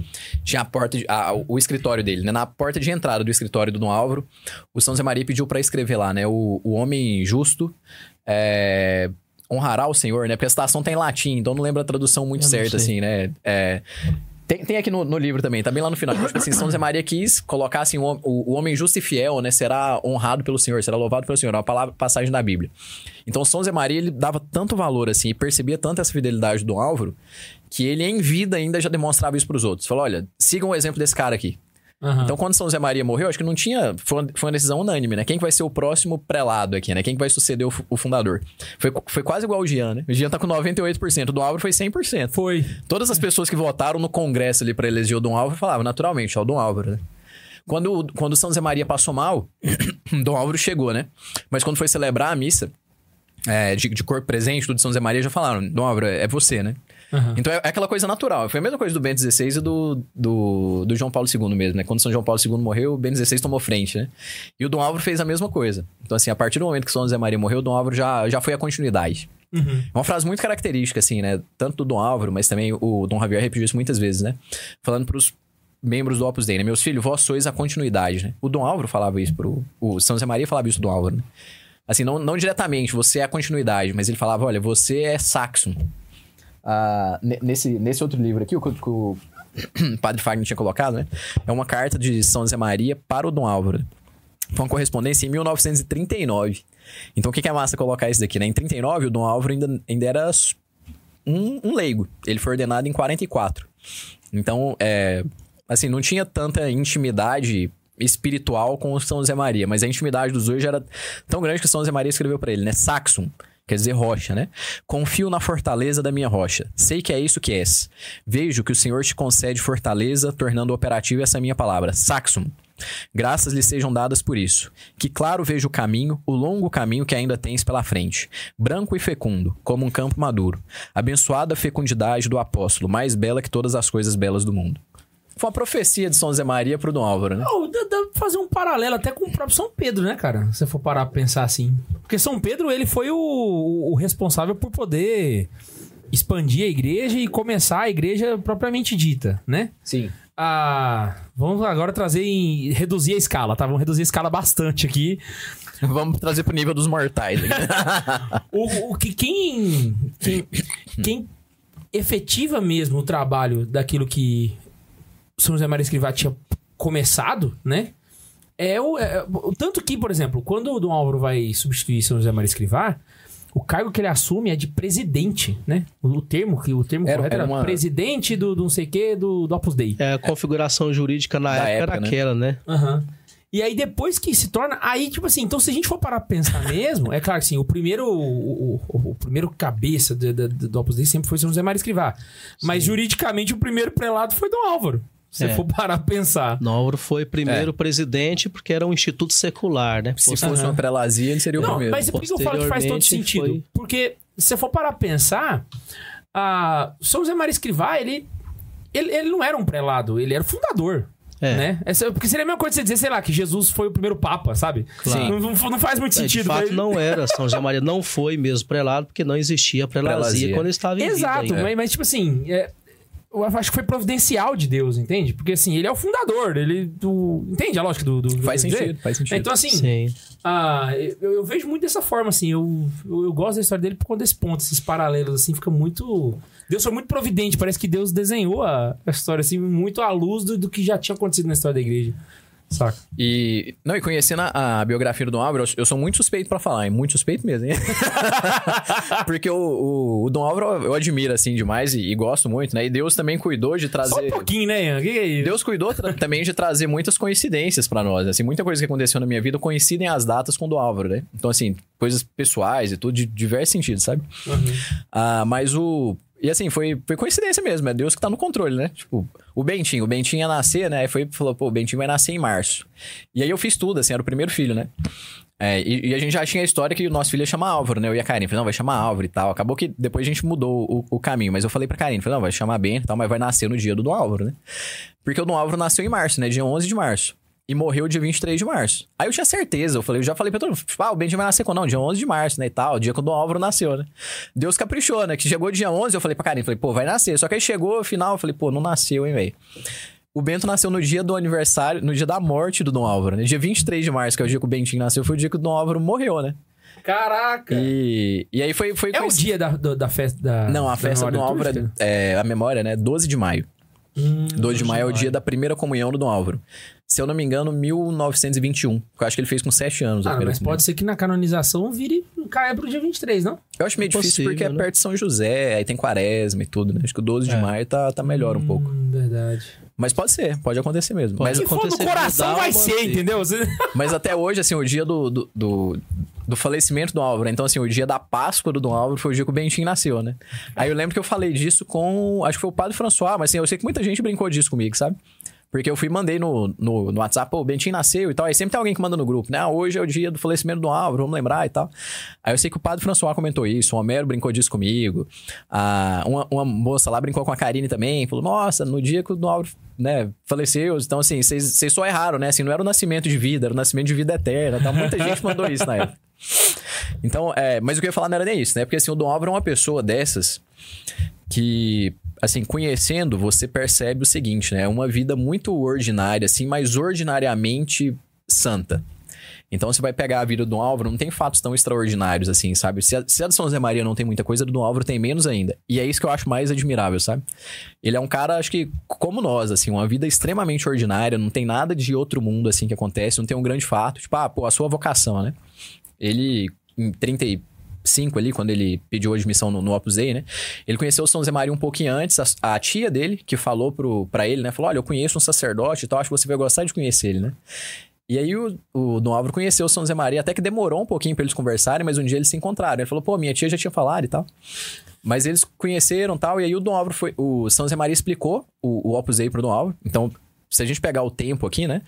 tinha a porta, de- a- o escritório dele, né? Na porta de entrada do escritório do Dom Álvaro, o São José Maria pediu pra escrever lá, né? O, o homem justo é, honrará o Senhor, né? Porque a citação tá em latim, então não lembro a tradução muito certa, sei. assim, né? É, tem, tem aqui no, no livro também, tá bem lá no final. Tipo assim, São José Maria quis colocar assim, o, o homem justo e fiel, né? Será honrado pelo Senhor, será louvado pelo Senhor. É uma palavra, passagem da Bíblia. Então, São José Maria, ele dava tanto valor, assim, e percebia tanto essa fidelidade do Álvaro, que ele, em vida, ainda já demonstrava isso pros outros. Falou, olha, sigam o exemplo desse cara aqui. Aham. Então, quando São José Maria morreu, acho que não tinha. Foi uma, foi uma decisão unânime, né? Quem que vai ser o próximo prelado aqui, né? Quem que vai suceder o, o fundador? Foi, foi quase igual o Jean, né? O Jean tá com 98%, o Dom Álvaro foi 100%. Foi. Todas as pessoas que votaram no Congresso ali pra eleger o Dom Álvaro falavam, naturalmente, é o Dom Álvaro, né? Quando, quando São José Maria passou mal, <clears throat> Dom Álvaro chegou, né? Mas quando foi celebrar a missa é, de, de corpo presente, tudo de São José Maria, já falaram, Dom Álvaro, é, é você, né? Aham. Então é, é aquela coisa natural. Foi a mesma coisa do Bento XVI e do, do, do João Paulo II mesmo, né? Quando São João Paulo II morreu, o Bento XVI tomou frente, né? E o Dom Álvaro fez a mesma coisa. Então, assim, a partir do momento que São José Maria morreu, o Dom Álvaro já, já foi a continuidade. Uhum. É uma frase muito característica, assim, né? Tanto do Dom Álvaro, mas também o Dom Javier repetiu isso muitas vezes, né? Falando pros membros do Opus Dei, né? Meus filhos, vós sois a continuidade, né? O Dom Álvaro falava isso pro... O São José Maria falava isso do Dom Álvaro, né? Assim, não, não diretamente, você é a continuidade, mas ele falava, olha, você é Saxon. Ne- nesse, nesse outro livro aqui, o que o- <clears throat> Padre Fagner tinha colocado, né? É uma carta de São José Maria para o Dom Álvaro. Foi uma correspondência em 1939. Então, o que, que é massa colocar isso daqui, né? Em 39, o Dom Álvaro ainda, ainda era um, um leigo. Ele foi ordenado em 44. Então, é, assim, não tinha tanta intimidade espiritual com o São José Maria, mas a intimidade dos dois já era tão grande que o São José Maria escreveu para ele, né? Saxum, quer dizer rocha, né? Confio na fortaleza da minha rocha. Sei que é isso que és. Vejo que o Senhor te concede fortaleza, tornando operativa essa minha palavra, Saxum. Graças lhe sejam dadas por isso. Que claro vejo o caminho, o longo caminho que ainda tens pela frente. Branco e fecundo, como um campo maduro. Abençoada a fecundidade do apóstolo, mais bela que todas as coisas belas do mundo. Foi uma profecia de São José Maria pro Dom Álvaro, né? Oh, dá, dá pra fazer um paralelo até com o próprio São Pedro, né, cara? Se você for parar pra pensar assim. Porque São Pedro, ele foi o, o- responsável por poder expandir a igreja e começar a igreja propriamente dita, né? Sim. Ah, vamos agora trazer em... reduzir a escala, tá? Vamos reduzir a escala bastante aqui. Vamos trazer pro nível dos mortais. <laughs> O, o que quem, quem quem efetiva mesmo o trabalho daquilo que São José Maria Escrivá tinha começado, né? É o, é o- tanto que, por exemplo, quando o Dom Álvaro vai substituir São José Maria Escrivá, o cargo que ele assume é de presidente, né? O, o termo que o termo Era- correto era era, uma- presidente do, do não sei o quê, do, do Opus Dei. É, a configuração jurídica na época, época, era né? aquela, né? Aham. E aí, depois que se torna. Aí, tipo assim, então se a gente for parar pra pensar mesmo, é claro que assim, o primeiro. O, o- o primeiro cabeça do, do, do Opus Dei sempre foi São José Maria Escrivá. Mas juridicamente o primeiro prelado foi Dom Álvaro. Se você É. for parar pra pensar. Nouro foi primeiro presidente porque era um instituto secular, né? Se Post- fosse uma prelazia, ele seria o Não, primeiro. mas por que eu falo que faz todo sentido? foi- Porque se você for parar pra pensar, a São José Maria Escrivá, ele, ele, ele não era um prelado, ele era o fundador. É. Né? Essa- porque seria a mesma coisa você dizer, sei lá, que Jesus foi o primeiro Papa, sabe? Claro. Não, não- não faz muito É, sentido. de fato, mas- não era. São José Maria não foi mesmo prelado, porque não existia prelazia, Prelazia. quando ele estava em Exato, mas, mas, tipo assim, é, eu acho que foi providencial de Deus, entende? Porque assim, ele é o fundador, ele. Do, entende a lógica do. do do- Faz do- sentido, faz sentido. Então, assim, Sim. ah, eu, eu vejo muito dessa forma, assim. Eu, eu, eu gosto da história dele por conta desse ponto, esses paralelos, assim, fica muito. Deus foi muito providente, parece que Deus desenhou a, a história, assim, muito à luz do, do que já tinha acontecido na história da igreja. Saca? E, não, e conhecendo a, a biografia do Dom Álvaro, eu, eu sou muito suspeito pra falar, hein? Muito suspeito mesmo, hein? <laughs> Porque o, o, o Dom Álvaro eu admiro, assim, demais e, e gosto muito, né? E Deus também cuidou de Só um trazer... pouquinho, né, Ian? Que que é isso? Deus cuidou também de trazer muitas coincidências pra nós. Assim, muita coisa que aconteceu na minha vida coincidem as datas com o Dom Álvaro, né? Então, assim, coisas pessoais e tudo, de diversos sentidos, sabe? Ah, mas o. E assim, foi, foi coincidência mesmo, é Deus que tá no controle, né? Tipo, o Bentinho, o Bentinho ia nascer, né? Aí foi falou, pô, o Bentinho vai nascer em março. E aí eu fiz tudo, assim, era o primeiro filho, né? É, e, e a gente já tinha a história que o nosso filho ia chamar Álvaro, né? Eu e a Karine. Falei, não, vai chamar Álvaro e tal. Acabou que depois a gente mudou o, o caminho. Mas eu falei pra Karine, falei, não, vai chamar Bento e tal, mas vai nascer no dia do Dom Álvaro, né? Porque o Dom Álvaro nasceu em março, né? Dia 11 de março. E morreu dia 23 de março. Aí eu tinha certeza, eu falei, eu já falei pra todo mundo, tipo, ah, o Benjamin vai nascer quando? Não, dia 11 de março, né, e tal, dia que o Dom Álvaro nasceu, né? Deus caprichou, né, que chegou dia 11, eu falei pra Karine, falei, pô, vai nascer. Só que aí chegou no final, eu falei, pô, não nasceu, hein, velho. O Bento nasceu no dia do aniversário, no dia da morte do Dom Álvaro, né? Dia 23 de março, que é o dia que o Bentinho nasceu, foi o dia que o Dom Álvaro morreu, né? Caraca! E, e aí foi... foi É o dia da, do- da festa da. Não, a da festa do Dom Álvaro, litúrgica? é, a memória, né? 12 de maio. Hum, 12 de maio é o dia da primeira comunhão do Dom Álvaro. Se eu não me engano, 1921. Que eu acho que ele fez com 7 anos. Ah, mas pode ser que na canonização vire caia pro dia 23, não? Eu acho meio difícil Possível, porque é né? perto de São José, aí tem quaresma e tudo, né? Acho que o 12 de É. maio tá, tá melhor um pouco. Hum, verdade. Mas pode ser, pode acontecer mesmo. Pode Mas, Se for coração, vai ser, manter. entendeu? <laughs> Mas até hoje, assim, o dia do, do, do, do falecimento do Álvaro. Então, assim, o dia da Páscoa do Dom Álvaro foi o dia que o Bentinho nasceu, né? Aí eu lembro que eu falei disso com. Acho que foi o padre François, mas assim, eu sei que muita gente brincou disso comigo, sabe? Porque eu fui mandei no, no, no WhatsApp, o Bentinho nasceu e tal. Aí sempre tem alguém que manda no grupo, né? Ah, hoje é o dia do falecimento do Álvaro, vamos lembrar e tal. Aí eu sei que o padre François comentou isso, o Homero brincou disso comigo. Ah, uma, uma moça lá brincou com a Karine também, falou, nossa, no dia que o Álvaro, né, faleceu. Então, assim, vocês só erraram, né? Assim, não era o nascimento de vida, era o nascimento de vida eterna. Tá? Muita gente mandou isso na época. Então, é, mas o que eu ia falar não era nem isso, né? Porque assim, o Dom Álvaro é uma pessoa dessas que, assim, conhecendo, você percebe o seguinte, né? É uma vida muito ordinária, assim, mas ordinariamente santa. Então você vai pegar a vida do Álvaro, não tem fatos tão extraordinários assim, sabe? Se a, se a de São José Maria não tem muita coisa, a do Álvaro tem menos ainda. E é isso que eu acho mais admirável, sabe? Ele é um cara, acho que, como nós, assim, uma vida extremamente ordinária, não tem nada de outro mundo, assim, que acontece, não tem um grande fato. Tipo, ah, pô, a sua vocação, né? Ele, em 35 ali, quando ele pediu admissão no, no Opus Dei, né? Ele conheceu o São José Maria um pouquinho antes, a, a tia dele, que falou pro, pra ele, né? Falou, olha, eu conheço um sacerdote e tal, acho que você vai gostar de conhecer ele, né? E aí o, o Dom Álvaro conheceu o São José Maria, até que demorou um pouquinho pra eles conversarem, mas um dia eles se encontraram. Ele falou, pô, minha tia já tinha falado e tal. Mas eles conheceram tal, e aí o Dom Álvaro foi. O São José Maria explicou o, o Opus Dei pro Dom Álvaro. Então, se a gente pegar o tempo aqui, né?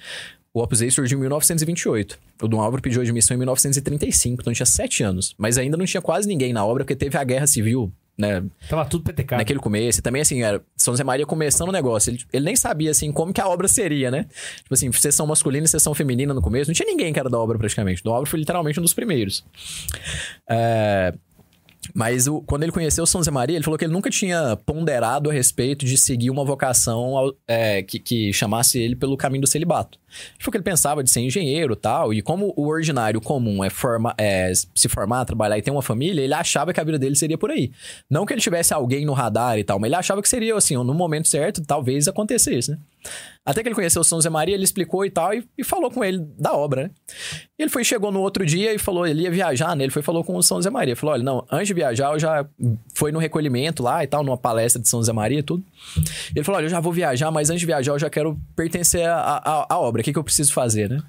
O Opus Dei surgiu em 1928. O Dom Álvaro pediu admissão em 1935, então tinha sete anos. Mas ainda não tinha quase ninguém na obra, porque teve a Guerra Civil, né? Tava tudo PTK. Naquele começo. E também, assim, era São José Maria começando o negócio. Ele, ele nem sabia, assim, como que a obra seria, né? Tipo assim, sessão masculina e sessão feminina no começo. Não tinha ninguém que era da obra, praticamente. Dom Álvaro foi literalmente um dos primeiros. É... Mas o, quando ele conheceu São José Maria, ele falou que ele nunca tinha ponderado a respeito de seguir uma vocação ao- é, que, que chamasse ele pelo caminho do celibato. Ele falou que ele pensava de ser engenheiro tal, e como o ordinário comum é, forma, é se formar, trabalhar e ter uma família, ele achava que a vida dele seria por aí. Não que ele tivesse alguém no radar e tal, mas ele achava que seria assim, no momento certo, talvez acontecesse, né? Até que ele conheceu o São José Maria, ele explicou e tal, e, e falou com ele da obra, né? Ele foi, chegou no outro dia e falou, ele ia viajar, né? Ele foi falou com o São José Maria. Falou, olha, não, antes de viajar, eu já foi no recolhimento lá e tal, numa palestra de São José Maria e tudo. Ele falou, olha, eu já vou viajar, mas antes de viajar eu já quero pertencer à obra. O que, que eu preciso fazer, né?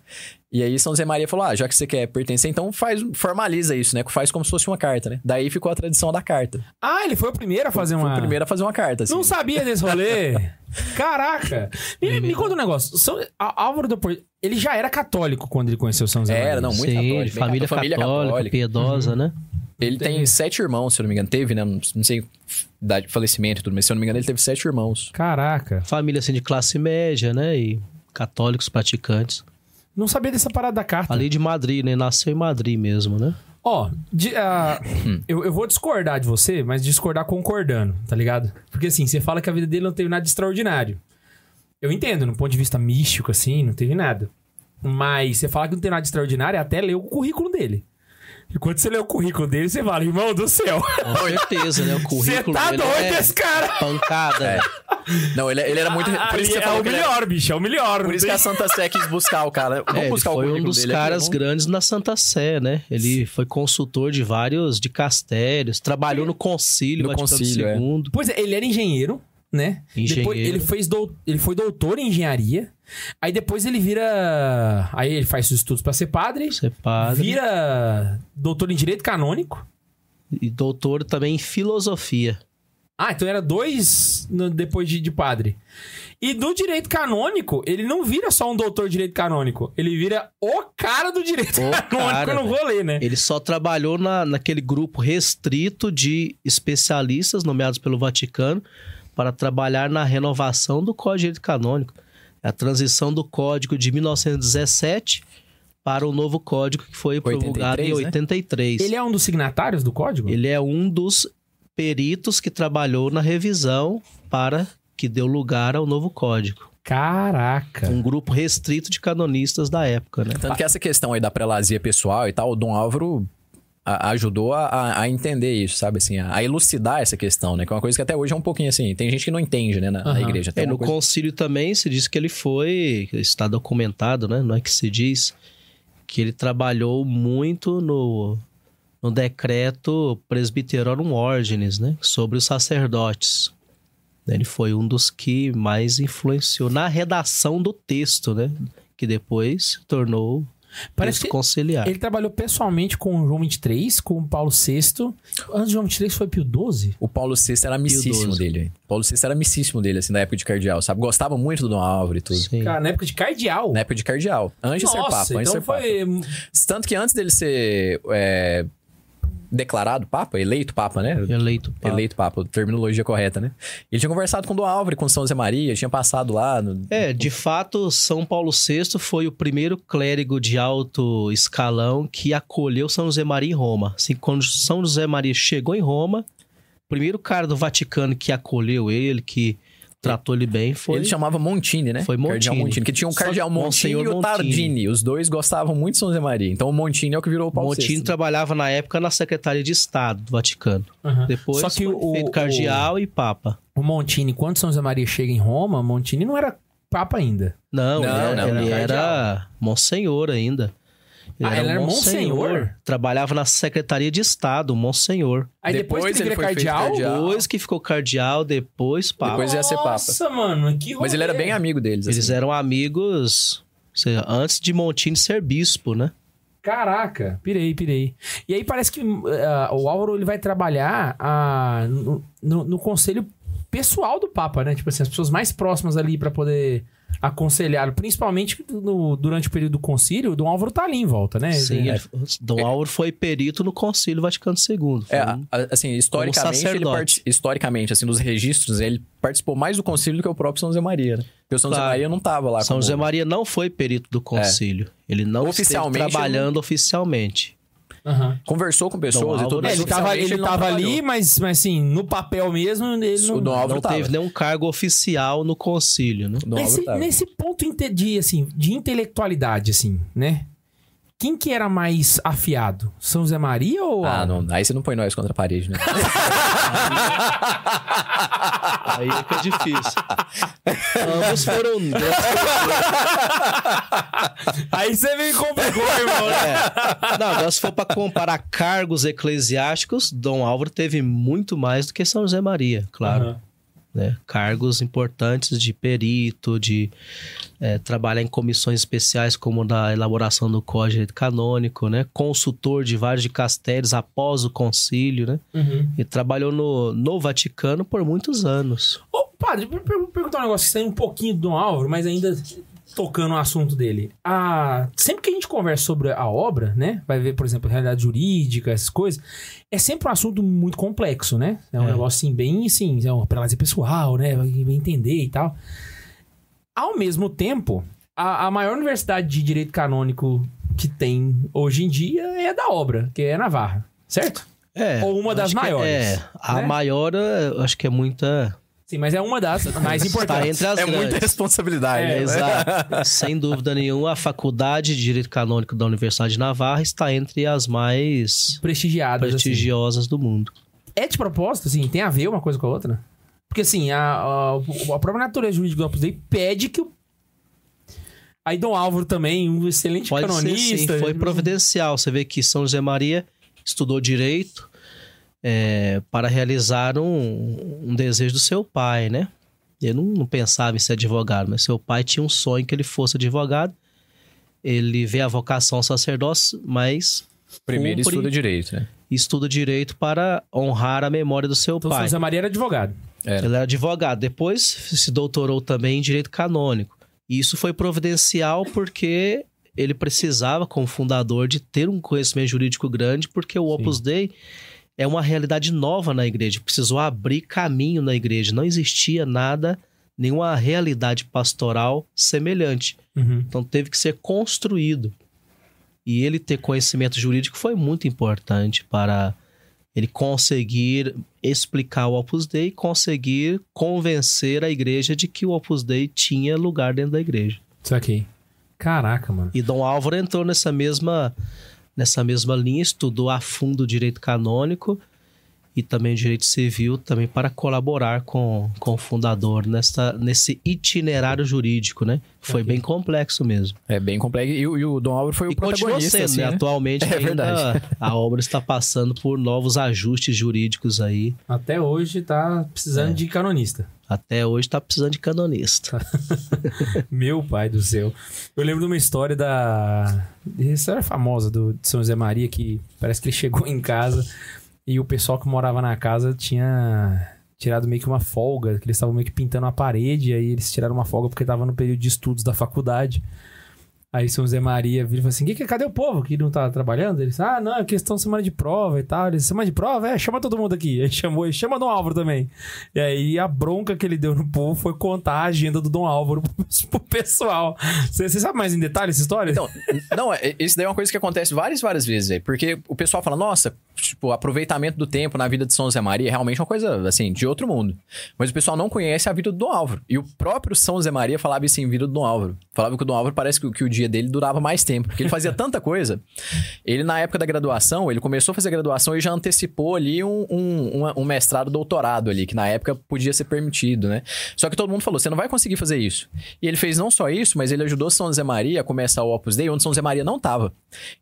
E aí São José Maria falou, ah, já que você quer pertencer, então faz, formaliza isso, né? Faz como se fosse uma carta, né? Daí ficou a tradição da carta. Ah, ele foi o primeiro a fazer Foi uma. o primeiro a fazer uma carta, assim. Não sabia desse rolê. <laughs> Caraca! Me, me conta um negócio. São, Álvaro do Porto, ele já era católico quando ele conheceu São José Maria. Era, não, muito Sim, católico. bem família, católico, católica, piedosa, né? Ele tem sete irmãos, se eu não me engano. Teve, né? Não sei da de falecimento e tudo, mas se eu não me engano, ele teve sete irmãos. Caraca. Família assim de classe média, né? E católicos praticantes. Não sabia dessa parada da carta. Ali de Madrid, né? Nasceu em Madrid mesmo, né? Ó, de- ah, eu, eu vou discordar de você, mas discordar concordando, tá ligado? Porque assim, você fala que a vida dele não teve nada de extraordinário. Eu entendo, no ponto de vista místico, assim, não teve nada. Mas você fala que não tem nada de extraordinário, é até ler o currículo dele. E quando você lê o currículo dele, você fala, irmão do céu, Com certeza, né? O você currículo tá dele doido é esse cara. pancada. né? Não, ele, ele era muito. Por Ali isso que você é falou o que ele era- melhor, bicho, é o melhor. Por isso que a Santa Sé quis buscar o cara. Vamos É, ele buscar o foi um dos dele caras grandes na Santa Sé, né? Ele foi consultor de vários dicastérios, trabalhou no Concílio No Vaticano concílio, é. II. Pois é, ele era engenheiro, né? Engenheiro. Depois ele, fez dou- ele foi doutor em engenharia. Aí depois ele vira. Aí ele faz seus estudos pra ser padre. Ser padre. Vira doutor em direito canônico. E doutor também em filosofia. Ah, então era dois no- depois de, de padre. E do direito canônico, ele não vira só um doutor de direito canônico. Ele vira o cara do direito O <laughs> canônico cara, no rolê, né? Ele só trabalhou na, naquele grupo restrito de especialistas nomeados pelo Vaticano para trabalhar na renovação do Código de Direito Canônico. A transição do Código de 1917 para o novo Código que foi promulgado em 83, né? 83. Ele é um dos signatários do código? Ele é um dos peritos que trabalhou na revisão para que deu lugar ao novo código. Caraca. Um grupo restrito de canonistas da época, né? Tanto que essa questão aí da prelazia pessoal e tal, o Dom Álvaro a- ajudou a, a- entender isso, sabe? Assim, a, a elucidar essa questão, né? Que é uma coisa que até hoje é um pouquinho assim. Tem gente que não entende, né? Na, na Aham. igreja. Tem É, no coisa- concílio também se diz que ele foi, está documentado, né? Não é que se diz que ele trabalhou muito no, no decreto Presbyterorum Ordinis, né? Sobre os sacerdotes. Ele foi um dos que mais influenciou na redação do texto, né? Que depois se tornou Parece que conciliar. ele trabalhou pessoalmente com o João 23, com o Paulo VI. Antes do João 23 foi Pio XII? O Paulo VI era amicíssimo dele. O Paulo VI era amicíssimo dele, assim, na época de cardeal, sabe? Gostava muito do Dom Álvaro e tudo. Sim. Cara, na época de cardeal. Na época de cardeal. Antes de ser papa, antes então ser papa. foi... Tanto que antes dele ser é, declarado papa, eleito papa, né? Eleito papa. Eleito papa, terminologia correta, né? Ele tinha conversado com o Dom Álvaro, com São José Maria, tinha passado lá. No... É, de fato, São Paulo VI foi o primeiro clérigo de alto escalão que acolheu São José Maria em Roma. Assim, quando São José Maria chegou em Roma, o primeiro cara do Vaticano que acolheu ele, que tratou ele bem foi. Ele chamava Montini, né? Foi Cardeal Montini. Montini. Que tinha um Cardeal Montini e Monsenhor o Montini. Tardini. Os dois gostavam muito de São José Maria. Então o Montini é o que virou o Paulo Montini VI. trabalhava na época na Secretaria de Estado do Vaticano. Aham. Depois Só que foi o, feito cardeal e papa. o Montini, quando São José Maria chega em Roma, Montini não era papa ainda. Não, Não, ele, era- não, ele não. era monsenhor ainda. Ah, ele era monsenhor? Trabalhava na Secretaria de Estado, monsenhor. Aí depois, Depois que ele ele foi cardeal. cardeal. Depois que ficou cardeal, depois papa. Depois ia ser papa. Nossa, mano, que Mas ele era rolê. bem amigo deles. Eles assim. eram amigos seja, antes de Montini ser bispo, né? Caraca, pirei, pirei. E aí parece que ah, o Álvaro ele vai trabalhar ah, no, no- no conselho pessoal do Papa, né? Tipo assim, as pessoas mais próximas ali pra poder aconselhar, principalmente no- durante o período do concílio, o Dom Álvaro tá ali em volta, né? Sim, É. ele- Dom Álvaro foi perito no Concílio Vaticano II. Foi É, um- assim, historicamente, ele historicamente, assim, nos registros, ele participou mais do concílio do que o próprio São José Maria, né? Porque o São José Claro. Maria não tava lá. São como- José Maria não foi perito do concílio. Ele não Oficialmente, esteve trabalhando oficialmente. Aham. Conversou com pessoas Dom e tudo. É, ele tava, ele não tava ali, mas, mas assim, no papel mesmo, ele não... O Dom Álvaro não teve nenhum cargo oficial no concílio, né? Nesse, nesse ponto de, assim, de intelectualidade, assim, né? Quem que era mais afiado? São José Maria ou Ah, não, aí você não põe nós contra a parede, né? <laughs> Aí é que é difícil. Ambos foram. <laughs> Aí você me complicou, irmão. É. Não, agora se for para comparar cargos eclesiásticos, Dom Álvaro teve muito mais do que São José Maria, claro. Aham. Né? Cargos importantes de perito, de é, trabalhar em comissões especiais, como na elaboração do Código Canônico, né? Consultor de vários dicastérios após o concílio, né? Uhum. E trabalhou no, no Vaticano por muitos anos. Ô, padre, per- per- perguntar um negócio que sai um pouquinho do Álvaro, mas ainda tocando no assunto dele. Ah, sempre que a gente conversa sobre a obra, né? Vai ver, por exemplo, a realidade jurídica, essas coisas. É sempre um assunto muito complexo, né? É um É. negócio assim, bem assim, é uma prelazia pessoal, né? Vai entender e tal. Ao mesmo tempo, a, a maior universidade de direito canônico que tem hoje em dia é a da obra, que é Navarra, certo? É. Ou uma das que maiores, É, a né? maior, eu acho que é muita. Sim, mas é uma das mais Está importantes. entre as é grandes. muita responsabilidade. É, né? Exato. <laughs> Sem dúvida nenhuma, a Faculdade de Direito Canônico da Universidade de Navarra está entre as mais Prestigiadas. assim. prestigiosas do mundo. É de propósito, assim, tem a ver uma coisa com a outra? Porque, assim, a, a, a própria natureza jurídica do Opus Dei pede que o. Aí Dom Álvaro também, um excelente Pode ser, canonista. sim, foi providencial. Você vê que São José Maria estudou direito é, para realizar um, um desejo do seu pai, né? Ele não, não pensava em ser advogado, mas seu pai tinha um sonho que ele fosse advogado. Ele vê a vocação ao sacerdócio, mas Primeiro Cumpre. estuda direito, né? estuda direito para honrar a memória do seu Então, pai. José Maria era advogado. Era. Ele era advogado. Depois se doutorou também em direito canônico. E isso foi providencial porque ele precisava, como fundador, de ter um conhecimento jurídico grande, porque o Opus Dei é uma realidade nova na igreja. Precisou abrir caminho na igreja. Não existia nada, nenhuma realidade pastoral semelhante. Uhum. Então teve que ser construído. E ele ter conhecimento jurídico foi muito importante para ele conseguir explicar o Opus Dei e conseguir convencer a igreja de que o Opus Dei tinha lugar dentro da igreja. Isso aqui. Caraca, mano. E Dom Álvaro entrou nessa mesma nessa mesma linha, estudou a fundo o direito canônico e também o direito civil também para colaborar com, com o fundador nessa, nesse itinerário jurídico, né? Foi Ok. bem complexo mesmo. É bem complexo. E, o- e o Dom Álvaro foi o E continua protagonista, sendo, assim, né? né? Atualmente <laughs> É verdade. a obra está passando por novos ajustes jurídicos aí. Até hoje tá precisando É. de canonista. Até hoje está precisando de canonista. <laughs> Meu pai do céu. Eu lembro de uma história da. História famosa do de São José Maria, que parece que ele chegou em casa e o pessoal que morava na casa tinha tirado meio que uma folga, que eles estavam meio que pintando a parede, aí eles tiraram uma folga porque tava no período de estudos da faculdade. Aí São José Maria vira e fala assim: que, cadê o povo que não tá trabalhando? Eles, ah, não, é questão de semana de prova e tal. Eles, semana de prova? É, chama todo mundo aqui. Aí chamou, e chama Dom Álvaro também. E aí a bronca que ele deu no povo foi contar a agenda do Dom Álvaro <laughs> pro, pessoal. Você você sabe mais em detalhe essa história? Então, não, é- isso daí é uma coisa que acontece várias, várias vezes aí. Porque o pessoal fala, nossa, tipo, o aproveitamento do tempo na vida de São José Maria é realmente uma coisa, assim, de outro mundo. Mas o pessoal não conhece a vida do Dom Álvaro. E o próprio São José Maria falava isso em vida do Dom Álvaro. Falava que o Dom Álvaro parece que, que o dia dele durava mais tempo, porque ele fazia <laughs> tanta coisa. Ele, na época da graduação, ele começou a fazer a graduação e já antecipou ali um, um, um, um mestrado, doutorado ali, que na época podia ser permitido, né? Só que todo mundo falou, você não vai conseguir fazer isso. E ele fez não só isso, mas ele ajudou São José Maria a começar o Opus Dei, onde São José Maria não tava.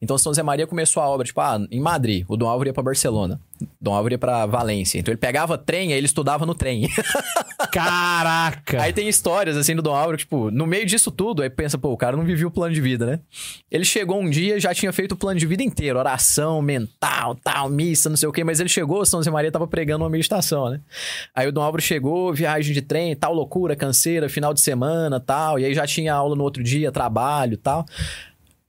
Então São José Maria começou a obra, tipo, ah, em Madrid, o Dom Álvaro ia pra Barcelona. Dom Álvaro ia pra Valência. Então ele pegava trem, aí ele estudava no trem. <laughs> Caraca! Aí tem histórias, assim, do Dom Álvaro, tipo, no meio disso tudo, aí pensa, pô, o cara não vivia o plano de vida, né? Ele chegou um dia, já tinha feito o plano de vida inteiro, oração, mental, tal, missa, não sei o quê, mas ele chegou, São José Maria tava pregando uma meditação, né? Aí o Dom Álvaro chegou, viagem de trem, tal loucura, canseira, final de semana, tal, e aí já tinha aula no outro dia, trabalho, tal.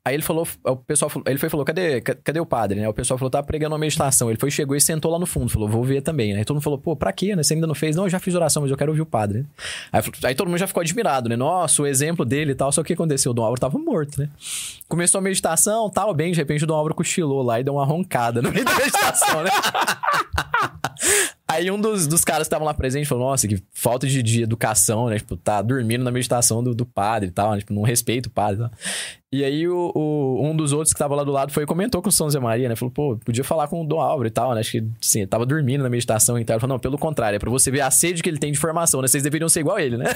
Aí ele falou, o pessoal falou, ele foi falou, cadê, ca- cadê o padre, né? O pessoal falou, tá pregando uma meditação. Ele foi, chegou e sentou lá no fundo, falou, vou ver também, né? Aí todo mundo falou, pô, pra quê, né? Você ainda não fez? Não, eu já fiz oração, mas eu quero ouvir o padre? Aí, aí todo mundo já ficou admirado, né? Nossa, o exemplo dele e tal. Só que o que aconteceu? O Dom Álvaro tava morto, né? Começou a meditação, tal, bem, de repente o Dom Álvaro cochilou lá e deu uma roncada no meio da meditação, né? <laughs> Aí um dos, dos caras que estavam lá presentes falou, nossa, que falta de, de educação, né? Tipo, tá dormindo na meditação do, do padre e tal, né? Tipo, não respeita o padre e tal. E aí o, o- um dos outros que tava lá do lado foi e comentou com o São José Maria, né? Falou, pô, podia falar com o Dom Álvaro e tal, né? Acho que, sim, tava dormindo na meditação e tal. Ele falou, não, pelo contrário, é pra você ver a sede que ele tem de formação, né? Vocês deveriam ser igual ele, né? <laughs>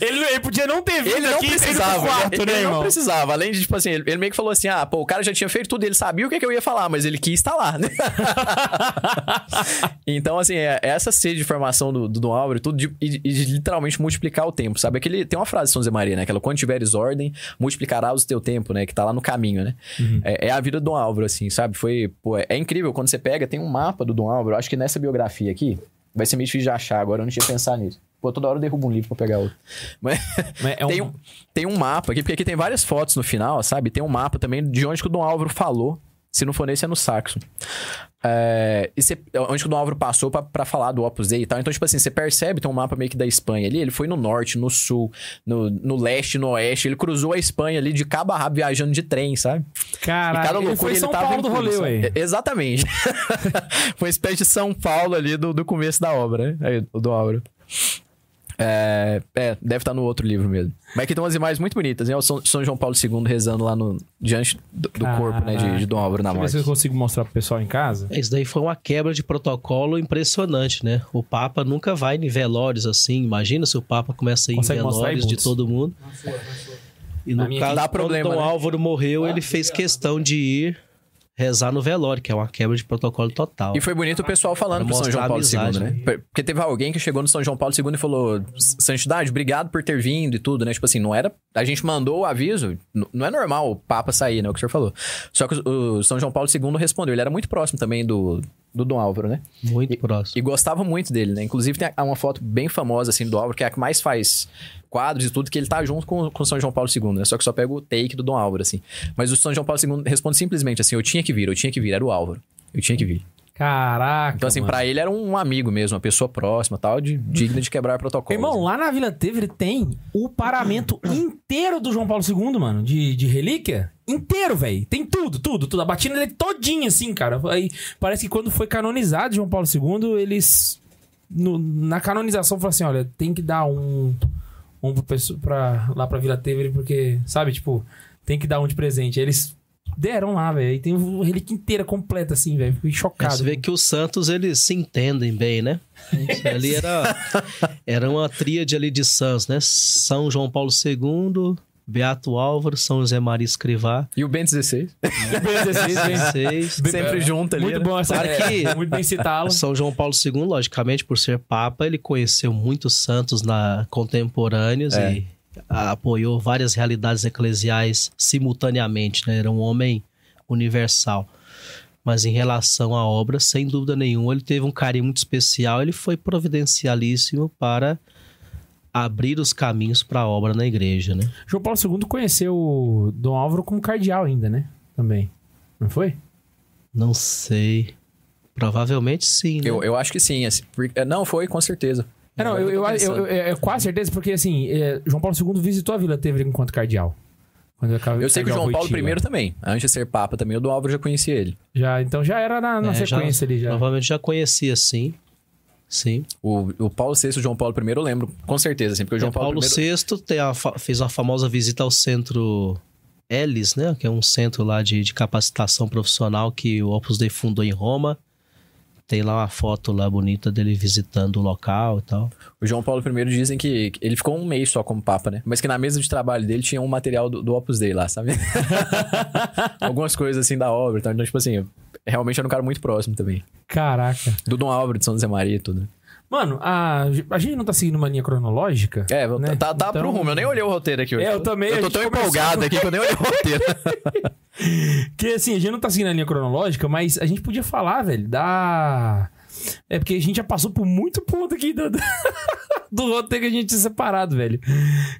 ele, ele podia não ter vindo Ele não aqui precisava, quarto, ele, né, ele não irmão? precisava. Além de, tipo assim, ele, ele meio que falou assim: ah, pô, o cara já tinha feito tudo, ele sabia o que, que eu ia falar, mas ele quis estar lá, né? <laughs> então, assim, é, é essa sede de formação do, do Dom Álvaro e tudo, de, e, de literalmente multiplicar o tempo, sabe? Aquele, tem uma frase de São José Maria, né? Aquela, quando tiveres ordem, multiplicarás o teu tempo, né? Que tá lá no caminho, né? É, é a vida do Dom Álvaro, assim, sabe? Foi, pô, é, é incrível quando você pega, tem um mapa do Dom Álvaro, acho que nessa biografia aqui, vai ser meio difícil de achar agora, eu não tinha pensado nisso. Pô, toda hora eu derrubo um livro pra pegar outro. Mas <laughs> Mas é um- tem, um, tem um mapa aqui, porque aqui tem várias fotos no final, sabe? Tem um mapa também de onde que o Dom Álvaro falou. Se não for nesse, é no Saxo. É, e cê- onde que o Dom Álvaro passou pra, pra falar do Opus Dei e tal. Então, tipo assim, você percebe, tem um mapa meio que da Espanha ali. Ele foi no norte, no sul, no, no leste, no oeste. Ele cruzou a Espanha ali de cabo a rabo viajando de trem, sabe? Caraca, cada ele foi ele São Paulo do rolê. É, Exatamente. <laughs> foi uma espécie de São Paulo ali do, do começo da obra, né? Aí, o Dom Álvaro. É, é, deve estar no outro livro mesmo. Mas aqui tem umas imagens muito bonitas, né? O São, São João Paulo II rezando lá no, diante do, do corpo, né? De, de Dom Álvaro na Deixa eu ver se eu morte. consigo mostrar pro pessoal em casa. Isso daí foi uma quebra de protocolo impressionante, né? O Papa nunca vai em velórios assim. Imagina se o Papa começa a ir em Consegue aí, velórios de todo mundo. E Na no minha caso, dá quando problema, Dom né? Álvaro morreu, ele fez questão de ir rezar no velório, que é uma quebra de protocolo total. E foi bonito o pessoal falando pro São João Paulo II, amizade, né? Porque teve alguém que chegou no São João Paulo II e falou: Santidade, obrigado por ter vindo e tudo, né? Tipo assim, não era. A gente mandou o aviso, não é normal o Papa sair, né? O que o senhor falou. Só que o São João Paulo II respondeu. Ele era muito próximo também do, do Dom Álvaro, né? Muito próximo. E gostava muito dele, né? Inclusive tem uma foto bem famosa, assim, do Álvaro, que é a que mais faz quadros e tudo, que ele tá junto com, com o São João Paulo II, né? Só que só pega o take do Dom Álvaro, assim. Mas o São João Paulo II responde simplesmente assim, eu tinha que vir, eu tinha que vir, era o Álvaro. Eu tinha que vir. Caraca. Então, assim, mano. pra ele era um amigo mesmo, uma pessoa próxima tal, de, digna de quebrar protocolo. Irmão, lá na Vila Tevere tem o paramento inteiro do João Paulo II, mano, de, de relíquia. Inteiro, velho. Tem tudo, tudo, tudo. A batina dele todinha, assim, cara. Aí parece que quando foi canonizado João Paulo II, eles. no- na canonização falaram assim: olha, tem que dar um. Um pra, pessoa- pra, lá pra Vila Tevere, porque, sabe, tipo, tem que dar um de presente. Aí Eles deram lá, velho. Aí tem uma relíquia inteira completa, assim, velho. Fiquei É, chocado. Você vê que os santos, eles se entendem bem, né? Isso <laughs> ali era, era uma tríade ali de santos, né? São João Paulo II, Beato Álvaro, São José Maria Escrivá. E o Ben 16. Vocês. Sempre junto ali. Muito né? bom essa Claro que- Muito bem citá-lo. São João Paulo II, logicamente, por ser Papa, ele conheceu muitos santos na, contemporâneos É. e apoiou várias realidades eclesiais simultaneamente, né? Era um homem universal. Mas em relação à obra, sem dúvida nenhuma, ele teve um carinho muito especial. Ele foi providencialíssimo para abrir os caminhos para a obra na igreja, né? João Paulo II conheceu o Dom Álvaro como cardeal ainda, né? Também. Não foi? Não sei. Provavelmente sim, né? Eu, eu acho que sim. assim, porque- não, foi, com certeza. É, não, eu, eu, eu, eu- é, é quase certeza, porque assim, é, João Paulo II visitou a Vila Tevere enquanto cardeal. Quando eu, acabei- Eu sei que o João Paulo. I também. Antes de ser Papa também, o Dom Álvaro já conhecia ele. Já, então já era na, na É, já- sequência ali já. Provavelmente já conhecia, sim. Sim. O, o Paulo VI e o João Paulo I eu lembro com certeza, assim, porque o João O Paulo, Paulo, I... VI a fez uma famosa visita ao centro Elis, né? Que é um centro lá de, de capacitação profissional que o Opus Dei fundou em Roma. Tem lá uma foto lá bonita dele visitando o local e tal. O João Paulo I dizem que ele ficou um mês só como Papa, né? Mas que na mesa de trabalho dele tinha um material do, do Opus Dei lá, sabe? <laughs> Algumas coisas assim da obra. e tal. Então, tipo assim, realmente era um cara muito próximo também. Caraca. Do Dom Álvaro, de São José Maria e tudo. Mano, a, a gente não tá seguindo uma linha cronológica? É, né? tá, tá Então- pro rumo. Eu nem olhei o roteiro aqui hoje. É, eu também, Eu tô tão empolgado aqui que eu nem olhei o roteiro. <laughs> Que assim, a gente não tá seguindo a linha cronológica, mas a gente podia falar, velho, da. É porque a gente já passou por muito ponto aqui do, do, <laughs> do roteiro que a gente tinha separado, velho.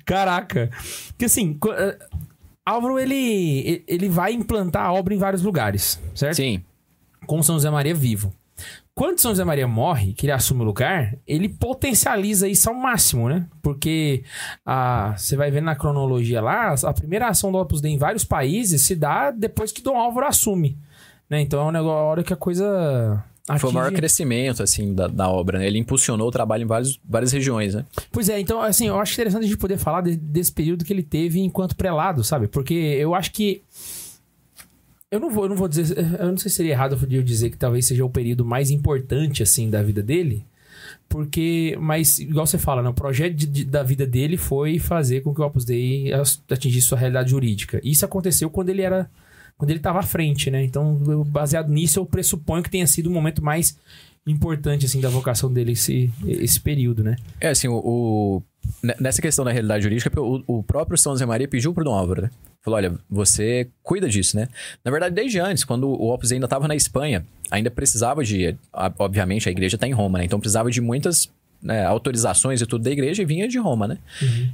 Caraca. Porque assim, eh, Álvaro, ele, ele vai implantar a obra em vários lugares, certo? Sim. Com São José Maria vivo. Quando São José Maria morre, que ele assume o lugar, ele potencializa isso ao máximo, né? Porque a, você vai ver na cronologia lá, a primeira ação do Opus Dei em vários países se dá depois que Dom Álvaro assume. Né? Então é um negócio, a hora que a coisa. Foi o maior atinge- crescimento, assim, da, da obra, né? Ele impulsionou o trabalho em vários, várias regiões, né? Pois é, então, assim, eu acho interessante a gente poder falar de- desse período que ele teve enquanto prelado, sabe? Porque eu acho que. Eu não vou, eu não vou dizer. Eu não sei se seria errado eu dizer que talvez seja o período mais importante, assim, da vida dele. Porque, mas, igual você fala, né? O projeto de- de- da vida dele foi fazer com que o Opus Dei atingisse sua realidade jurídica. Isso aconteceu quando ele era. Quando ele estava à frente, né? Então, eu- baseado nisso, eu pressuponho que tenha sido o momento mais importante, assim, da vocação dele, esse, esse período, né? É, assim, o, o- nessa questão da realidade jurídica, o, o próprio São José Maria pediu pro Dom Álvaro, né? Falou, olha, você cuida disso, né? Na verdade, desde antes, quando o Opus ainda estava na Espanha, ainda precisava de... Obviamente, a igreja está em Roma, né? Então, precisava de muitas né, autorizações e tudo da igreja e vinha de Roma, né?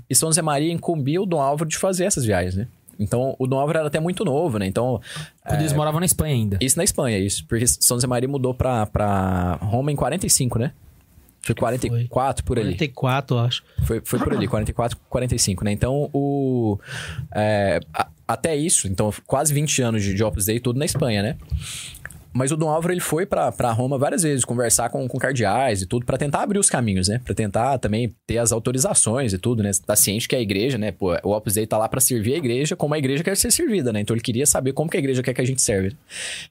E São José Maria incumbia o Dom Álvaro de fazer essas viagens, né? Então, o Dom Álvaro era até muito novo, né? Então, Quando eles moravam na Espanha ainda. isso na Espanha, isso. Porque São José Maria mudou pra, pra Roma em 45, né? Foi 44 por ali. 44, eu acho. Foi, foi por ali, 44, 45, né? Então, o... é, a- até isso, então, quase 20 anos de, de Opus Dei, tudo na Espanha, né? Mas o Dom Álvaro, ele foi pra pra Roma várias vezes, conversar com, com cardeais e tudo, pra tentar abrir os caminhos, né? Pra tentar também ter as autorizações e tudo, né? Tá ciente que a igreja, né? Pô, o Opus Dei tá lá pra servir a igreja como a igreja quer ser servida, né? Então ele queria saber como que a igreja quer que a gente serve.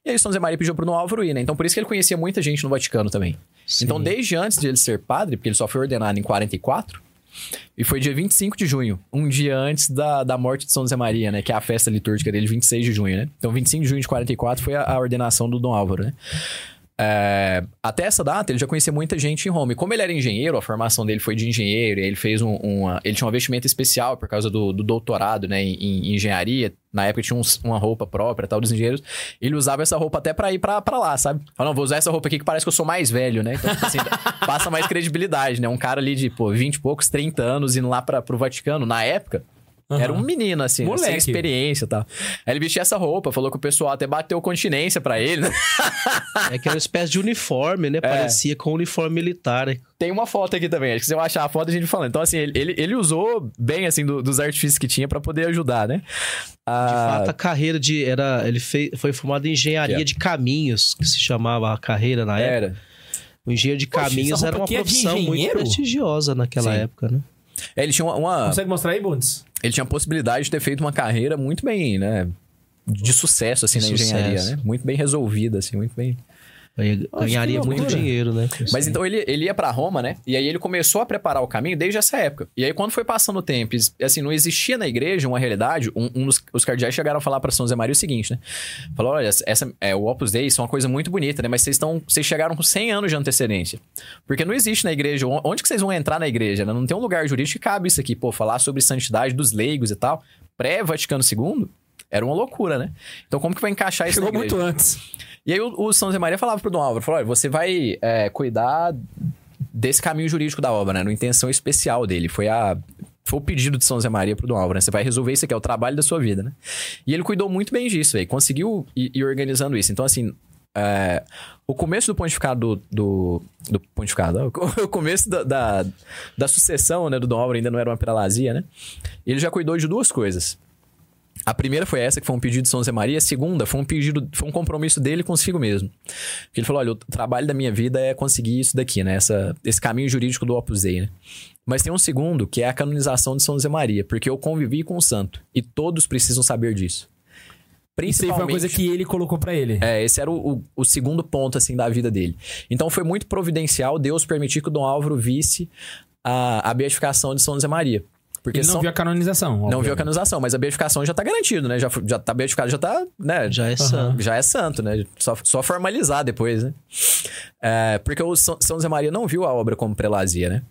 E aí São José Maria pediu pro Dom Álvaro ir, né? Então por isso que ele conhecia muita gente no Vaticano também. Sim. Então desde antes de ele ser padre, porque ele só foi ordenado em 44, e foi dia 25 de junho, um dia antes da, da morte de São José Maria, né? Que é a festa litúrgica dele, 26 de junho, né? Então, 25 de junho de 44 foi a, a ordenação do Dom Álvaro, né? É, até essa data, ele já conhecia muita gente em Roma. E como ele era engenheiro, a formação dele foi de engenheiro, ele fez um, uma... Ele tinha uma vestimenta especial por causa do, do doutorado, né? Em, em engenharia. Na época tinha uns- uma roupa própria, tal, dos engenheiros. Ele usava essa roupa até pra ir pra lá, sabe? Falou, não, vou usar essa roupa aqui que parece que eu sou mais velho, né? Então, tipo assim, <laughs> passa mais credibilidade, né? Um cara ali de, pô, 20 e poucos, 30 anos indo lá pra, pro Vaticano, na época... Era um menino, assim, Moleque. sem experiência e tal. Aí ele vestia essa roupa, falou que o pessoal até bateu continência pra ele, né? É que era uma espécie de uniforme, né? <laughs> Parecia com uniforme militar. né? Tem uma foto aqui também, acho que se eu achar a foto a gente falando. Então, assim, ele, ele, ele usou bem, assim, do- dos artifícios que tinha pra poder ajudar, né? De Ah, fato, a carreira de. Era, ele fei- foi formado em engenharia é. de caminhos, que se chamava a carreira na época. era. O engenheiro de Poxa, caminhos essa era uma é de profissão muito engenheiro? prestigiosa naquela Sim. época, né? É, Ele tinha uma, uma- Consegue mostrar aí, Bundes? ele tinha a possibilidade de ter feito uma carreira muito bem, né? De sucesso, assim, De na engenharia, sucesso. né? Muito bem resolvida, assim, muito bem... Ganharia muito dinheiro, né? Mas aí. então ele, ele ia pra Roma, né? E aí ele começou a preparar o caminho desde essa época. E aí quando foi passando o tempo, e, assim, não existia na igreja uma realidade, um, um dos os cardeais chegaram a falar pra São José Maria o seguinte, né? Falou, olha, essa, é, o Opus Dei, isso é uma coisa muito bonita, né? Mas vocês estão, vocês chegaram com 100 anos de antecedência. Porque não existe na igreja, on- onde que vocês vão entrar na igreja, né? Não tem um lugar jurídico que cabe isso aqui, pô, falar sobre santidade dos leigos e tal. Pré-Vaticano II, era uma loucura, né? Então como que vai encaixar isso Chegou na igreja? muito antes. E aí o, o São José Maria falava pro Dom Álvaro, falou, olha, você vai é, cuidar desse caminho jurídico da obra, né? Uma intenção especial dele. Foi a... Foi o pedido de São José Maria pro Dom Álvaro, né? Você vai resolver isso aqui, é o trabalho da sua vida, né? E ele cuidou muito bem disso, velho. Conseguiu ir, ir organizando isso. Então, assim, é, o começo do pontificado do... Do, do pontificado, <laughs> o começo da, da, da sucessão, né, do Dom Álvaro ainda não era uma prelazia, né? Ele já cuidou de duas coisas. A primeira foi essa, que foi um pedido de São José Maria. A segunda foi um pedido, foi um compromisso dele consigo mesmo. Porque ele falou: olha, o trabalho da minha vida é conseguir isso daqui, né? Essa, esse caminho jurídico do Opus Dei, né? Mas tem um segundo, que é a canonização de São José Maria, porque eu convivi com o santo. E todos precisam saber disso. Isso aí foi uma coisa que ele colocou pra ele. É, esse era o, o, o segundo ponto, assim, da vida dele. Então foi muito providencial Deus permitir que o Dom Álvaro visse a, a beatificação de São José Maria. Porque ele não São- viu a canonização. não viu a obviamente. canonização, mas a beatificação já tá garantido, né? Já, já tá beatificado, já tá, né? Já é santo. já é santo, né? Só, só formalizar depois, né? É, porque o São São José Maria não viu a obra como prelazia, né?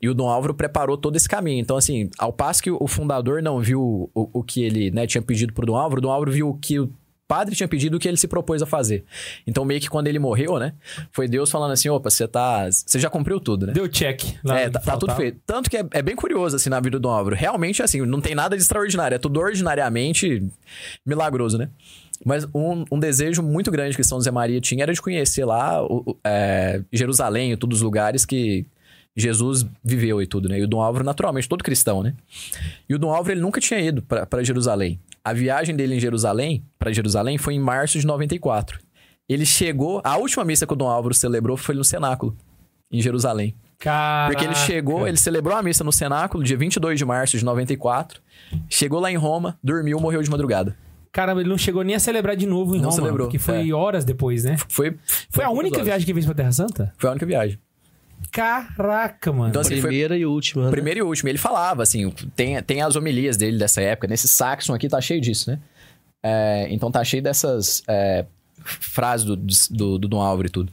E o Dom Álvaro preparou todo esse caminho. Então, assim, ao passo que o fundador não viu o, o que ele né, tinha pedido pro Dom Álvaro, o Dom Álvaro viu o que o padre tinha pedido o que ele se propôs a fazer. Então, meio que quando ele morreu, né? Foi Deus falando assim, opa, você tá... Você já cumpriu tudo, né? Deu check. É, tá, tá tudo feito. Tanto que é, é bem curioso, assim, na vida do Dom Álvaro. Realmente, assim, não tem nada de extraordinário. É tudo ordinariamente milagroso, né? Mas um, um desejo muito grande que São José Maria tinha era de conhecer lá o- o- é, Jerusalém e todos os lugares que Jesus viveu e tudo, né? E o Dom Álvaro, naturalmente, todo cristão, né? E o Dom Álvaro, ele nunca tinha ido para Jerusalém. A viagem dele em Jerusalém, para Jerusalém, foi em março de 94. Ele chegou... A última missa que o Dom Álvaro celebrou foi no cenáculo, em Jerusalém. Caraca. Porque ele chegou, ele celebrou a missa no cenáculo, dia 22 de março de 94. Chegou lá em Roma, dormiu, morreu de madrugada. Caramba, ele não chegou nem a celebrar de novo em Não Roma. celebrou, Que foi é. horas depois, né? Foi, Foi a poucas única horas. viagem que fez pra Terra Santa? Foi a única viagem. Caraca, mano. Então, assim, foi Primeira e última. né? primeiro e último. Ele falava, assim, tem, tem as homilias dele dessa época. Nesse Saxon aqui tá cheio disso, né? É, então tá cheio dessas é, frases do, do, do Dom Álvaro e tudo.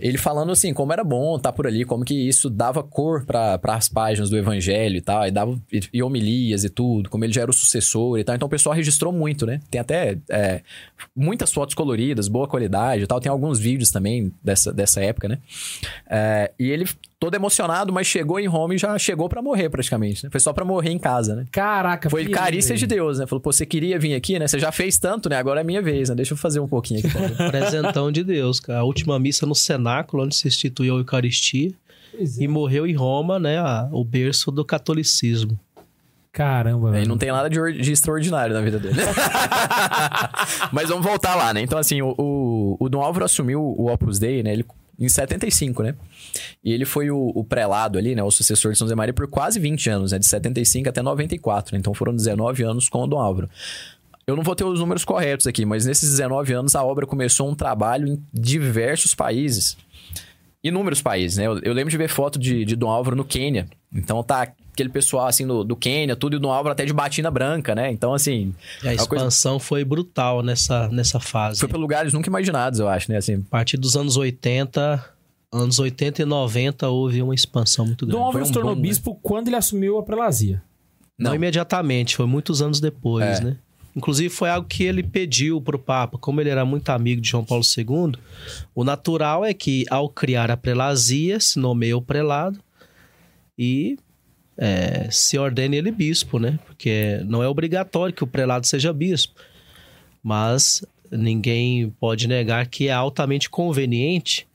Ele falando assim, como era bom estar por ali, como que isso dava cor para as páginas do evangelho e tal, e dava e, e homilias e tudo, como ele já era o sucessor e tal. Então o pessoal registrou muito, né? Tem até é, muitas fotos coloridas, boa qualidade e tal. Tem alguns vídeos também dessa, dessa época, né? É, e ele todo emocionado, mas chegou em Roma e já chegou para morrer praticamente, né? Foi só para morrer em casa, né? Caraca, Foi filho, carícia de. Deus, né? Falou, pô, você queria vir aqui, né? Você já fez tanto, né? Agora é minha vez, né? Deixa eu fazer um pouquinho aqui. também. <laughs> Presentão de Deus, cara. A última missa no cenáculo, onde se instituiu a Eucaristia. É. E morreu em Roma, né? a- o berço do catolicismo. Caramba, Aí velho. não tem nada de, de extraordinário na vida dele. <laughs> Mas vamos voltar lá, né? Então, assim, o, o, o Dom Álvaro assumiu o Opus Dei, né? Ele, em 75, né? E ele foi o, o prelado ali, né? O sucessor de São José Maria por quase 20 anos, né? De 75 até 94. né? Então foram 19 anos com o Dom Álvaro. Eu não vou ter os números corretos aqui, mas nesses 19 anos a obra começou um trabalho em diversos países. Inúmeros países, né? Eu, eu lembro de ver foto de, de Dom Álvaro no Quênia. Então tá aquele pessoal assim do, do Quênia, tudo, e o Dom Álvaro até de batina branca, né? Então, assim, E a É uma coisa- expansão foi brutal nessa, nessa fase. foi pra lugares nunca imaginados, eu acho, né? Assim, A partir dos anos 80, anos 80 e 90, houve uma expansão muito grande. Dom Álvaro Foi se tornou boom, né? bispo quando ele assumiu a prelazia. Não. Não. imediatamente, foi muitos anos depois, É. né? Inclusive foi algo que ele pediu pro Papa, como ele era muito amigo de João Paulo II, o natural é que ao criar a prelazia, se nomeia o prelado e é, se ordene ele bispo, né? Porque não é obrigatório que o prelado seja bispo, mas ninguém pode negar que é altamente conveniente,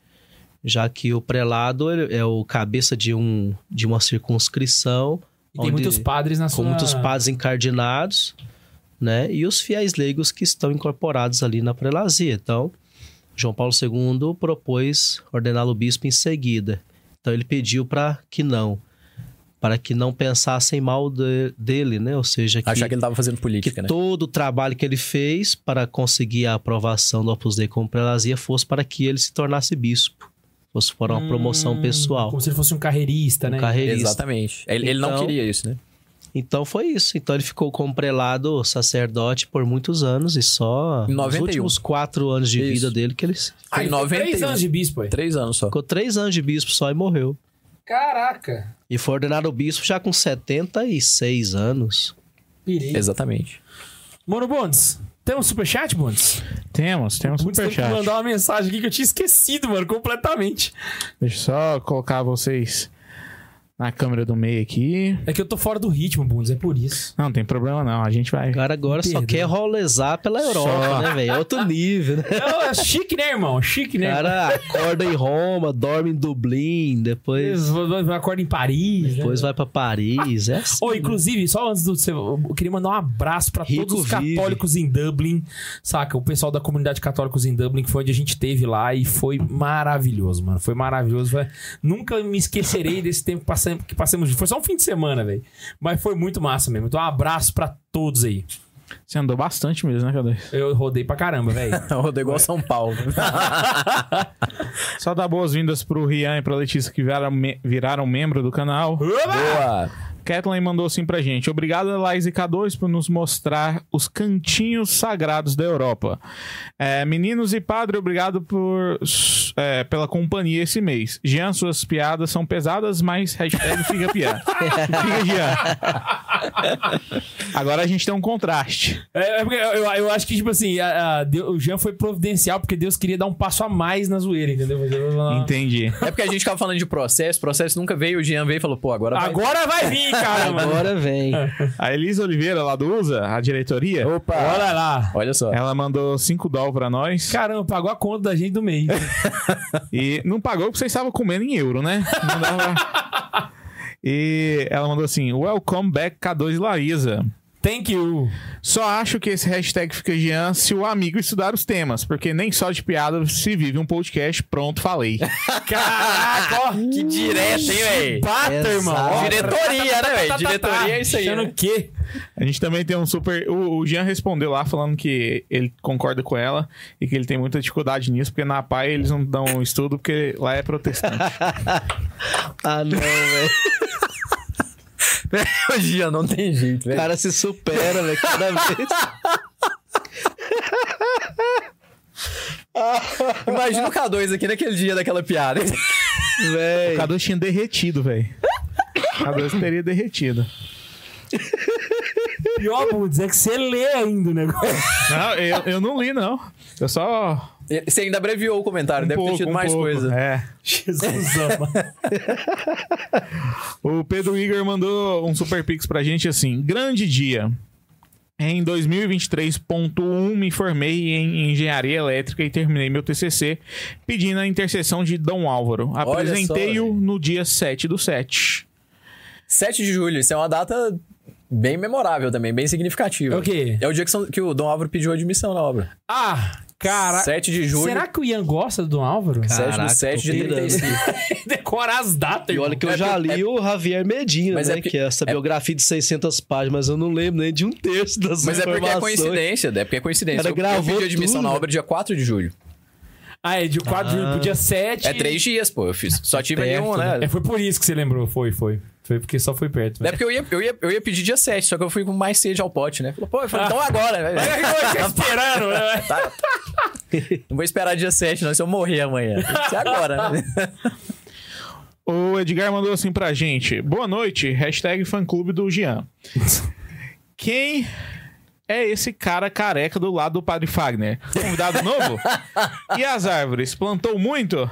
já que o prelado é o cabeça de, um, de uma circunscrição E tem onde- muitos padres na com sua... muitos padres encardinados, né? E os fiéis leigos que estão incorporados ali na prelazia. Então, João Paulo II propôs ordená-lo bispo em seguida. Então, ele pediu para que não, para que não pensassem mal de- dele, né? Ou seja, que, achar que ele tava fazendo que política, né? todo o trabalho que ele fez para conseguir a aprovação do Opus Dei como prelazia fosse para que ele se tornasse bispo, fosse para uma promoção Hum, pessoal. Como se ele fosse um carreirista, Um né? carreirista. Exatamente. Ele, ele não Então- queria isso, né? Então foi isso. Então ele ficou como prelado sacerdote por muitos anos e só Em nos 91. últimos quatro anos de Isso. vida dele que ele Ah, Em ele foi três 91. anos de bispo, aí. Três anos só. ficou três anos de bispo só e morreu. Caraca. E foi ordenado bispo já com 76 anos. Pirei. Exatamente. Mano Bondes, tem um superchat, Bondes? Temos, temos Bondes tem que superchat. mandar uma mensagem aqui que eu tinha esquecido, mano, completamente. Deixa eu só colocar vocês na câmera do meio aqui. É que eu tô fora do ritmo, Bundes, é por isso. Não, não tem problema não. A gente vai. O cara agora só Perdoa. quer rolezar pela Europa, Só. né, velho? É outro nível, né? <laughs> É, é chique, né, irmão? Chique, O né? cara acorda em Roma, dorme em Dublin, depois, Acorda em Paris, depois né? vai pra Paris. É assim, Ô, né? inclusive, só antes do seu. Eu queria mandar um abraço pra Rico todos os vive. católicos em Dublin, saca? O pessoal da comunidade católicos em Dublin, que foi onde a gente teve lá e foi maravilhoso, mano. Foi maravilhoso. Foi- Nunca me esquecerei desse tempo que passamos, que passamos. Foi só um fim de semana, velho. Mas foi muito massa mesmo. Então, um abraço pra todos aí. Você andou bastante mesmo, né, Cadê? Eu rodei pra caramba, velho. <laughs> Rodou igual São Paulo. Só dar boas-vindas pro Rian e pra Letícia que viraram, me- viraram membro do canal. Boa. Kathleen mandou assim pra gente. Obrigado, Laís e K2, por nos mostrar os cantinhos sagrados da Europa. É, meninos e padre, obrigado por, é, pela companhia esse mês. Jean, suas piadas são pesadas, mas hashtag fica piada. <laughs> fica Jean. Agora a gente tem um contraste. É, é porque eu, eu- acho que, tipo assim, a- a Deus- o Jean foi providencial porque Deus queria dar um passo a mais na zoeira, entendeu? Entendi. É porque a gente tava falando de processo, processo nunca veio, o Jean veio e falou, pô, agora vai. Agora vai vir, cara, mano. Agora vem. A Elisa Oliveira, lá do USA, a diretoria, Opa! Olha lá. Olha só. ela mandou 5 dólares pra nós. Caramba, pagou a conta da gente do mês. E não pagou porque vocês estavam comendo em euro, né? Não dava... <laughs> E ela mandou assim: Welcome back K2 Laísa. Thank you. Só acho que esse hashtag fica Jean se o amigo estudar os temas, porque nem só de piada se vive um podcast. Pronto, falei. <laughs> Caraca, ó. Que direto, hein, Exato. irmão. Diretoria, né, velho? Diretoria é isso aí. Achando né? o quê? A gente também tem um super. O, o Jean respondeu lá falando que ele concorda com ela e que ele tem muita dificuldade nisso, porque na PAI eles não dão estudo, porque lá é protestante. <laughs> Ah, não, velho. <laughs> O Jean não tem jeito, O velho. cara se supera, velho, cada vez. <laughs> Imagina o K2 aqui naquele dia daquela piada. hein? O Velho. K2 tinha derretido, velho. O K2 teria derretido. Pior, Bundes, é que você lê ainda o negócio. Não, eu, eu não li, não. Eu só. Você ainda abreviou o comentário, Um deve pouco, ter tido um mais pouco. coisa. É. <laughs> Jesus ama. <laughs> O Pedro Igor mandou um super pix pra gente assim: grande dia. Em 2023.1 me formei em engenharia elétrica e terminei meu TCC pedindo a intercessão de Dom Álvaro. Apresentei-o no dia 7 do 7. 7 de julho, isso é uma data bem memorável também, bem significativa. É o quê? É o dia que, são- que o Dom Álvaro pediu admissão na obra. Ah, cara. 7 de julho, Será que o Ian gosta do Dom Álvaro? 7 do Caraca, 7 de tô pirando. 35. Decorar as datas, E olha que eu É já li o Javier Medina, Mas né? é porque- que é essa é- biografia de 600 páginas, mas eu não lembro nem de um terço das Mas é porque é coincidência, é porque é coincidência. Cara, eu, eu gravou pedi admissão tudo. na obra dia 4 de julho. Ah, é de 4 de julho pro dia 7. É três dias, pô. Eu fiz. Só tive ali um, né? É, foi por isso que você lembrou. Foi, foi. Foi porque só foi perto. É porque eu ia, eu, ia, eu ia pedir dia 7, só que eu fui com mais sede ao pote, né? Falei, pô, eu falei, então agora, É que eu tô esperando, né? Tá. Não vou esperar dia 7, não, se eu morrer amanhã. Tem que ser agora, né? <laughs> O Edgar mandou assim pra gente: Boa noite, hashtag fã-clube do Jean. <laughs> Quem é esse cara careca do lado do Padre Fagner? Convidado novo? <laughs> E as árvores? Plantou muito?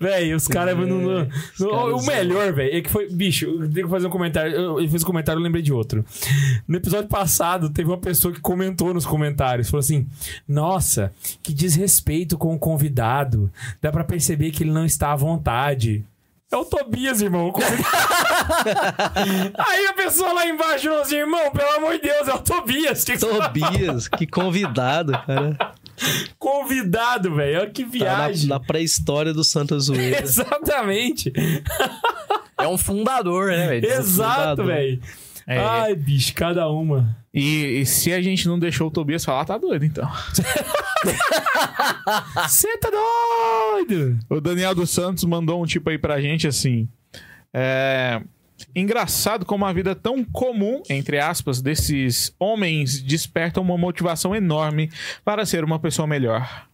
Véi, os caras. no- no- no- caras o melhor, velho, é que foi. Bicho, eu tenho que fazer um comentário. Eu, ele fez um comentário, eu lembrei de outro. No episódio passado, teve uma pessoa que comentou nos comentários: falou assim: Nossa, que desrespeito com o convidado. Dá pra perceber que ele não está à vontade. É o Tobias, irmão. <laughs> Aí a pessoa lá embaixo falou assim: Irmão, pelo amor de Deus, é o Tobias. Que Tobias, que convidado, cara. <laughs> Convidado, velho. Olha que Tá na, viagem. na pré-história do Santa Zoeira. <laughs> Exatamente. <laughs> É um fundador, né, velho? Exato, velho. É. Ai, bicho, cada uma. E, e se a gente não deixou o Tobias falar, tá doido então. Você tá doido? O Daniel dos Santos mandou um tipo aí pra gente assim. É. Engraçado como a vida tão comum, entre aspas, desses homens desperta uma motivação enorme para ser uma pessoa melhor.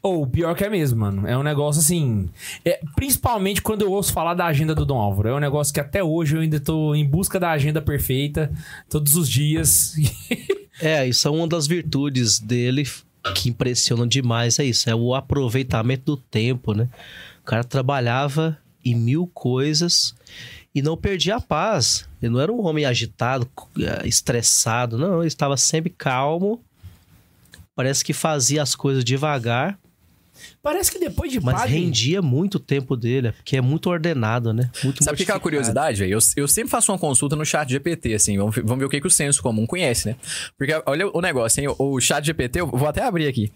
Ou pior que é mesmo, mano. É um negócio assim. é, principalmente quando eu ouço falar da agenda do Dom Álvaro. É um negócio que até hoje eu ainda tô em busca da agenda perfeita, todos os dias. <laughs> É, isso é uma das virtudes dele que impressionam demais, é isso. É o aproveitamento do tempo, né? O cara trabalhava em mil coisas e não perdia a paz. Ele não era um homem agitado, eh, estressado, não. Ele estava sempre calmo. Parece que fazia as coisas devagar, Parece que depois de mas padre... rendia muito tempo dele, porque é muito ordenado, né? Muito Sabe o que é uma curiosidade, velho? Eu, eu sempre faço uma consulta no chat GPT, assim, vamos, vamos ver o que, que o senso comum conhece, né? Porque olha o negócio, hein? O, o chat GPT, eu vou até abrir aqui.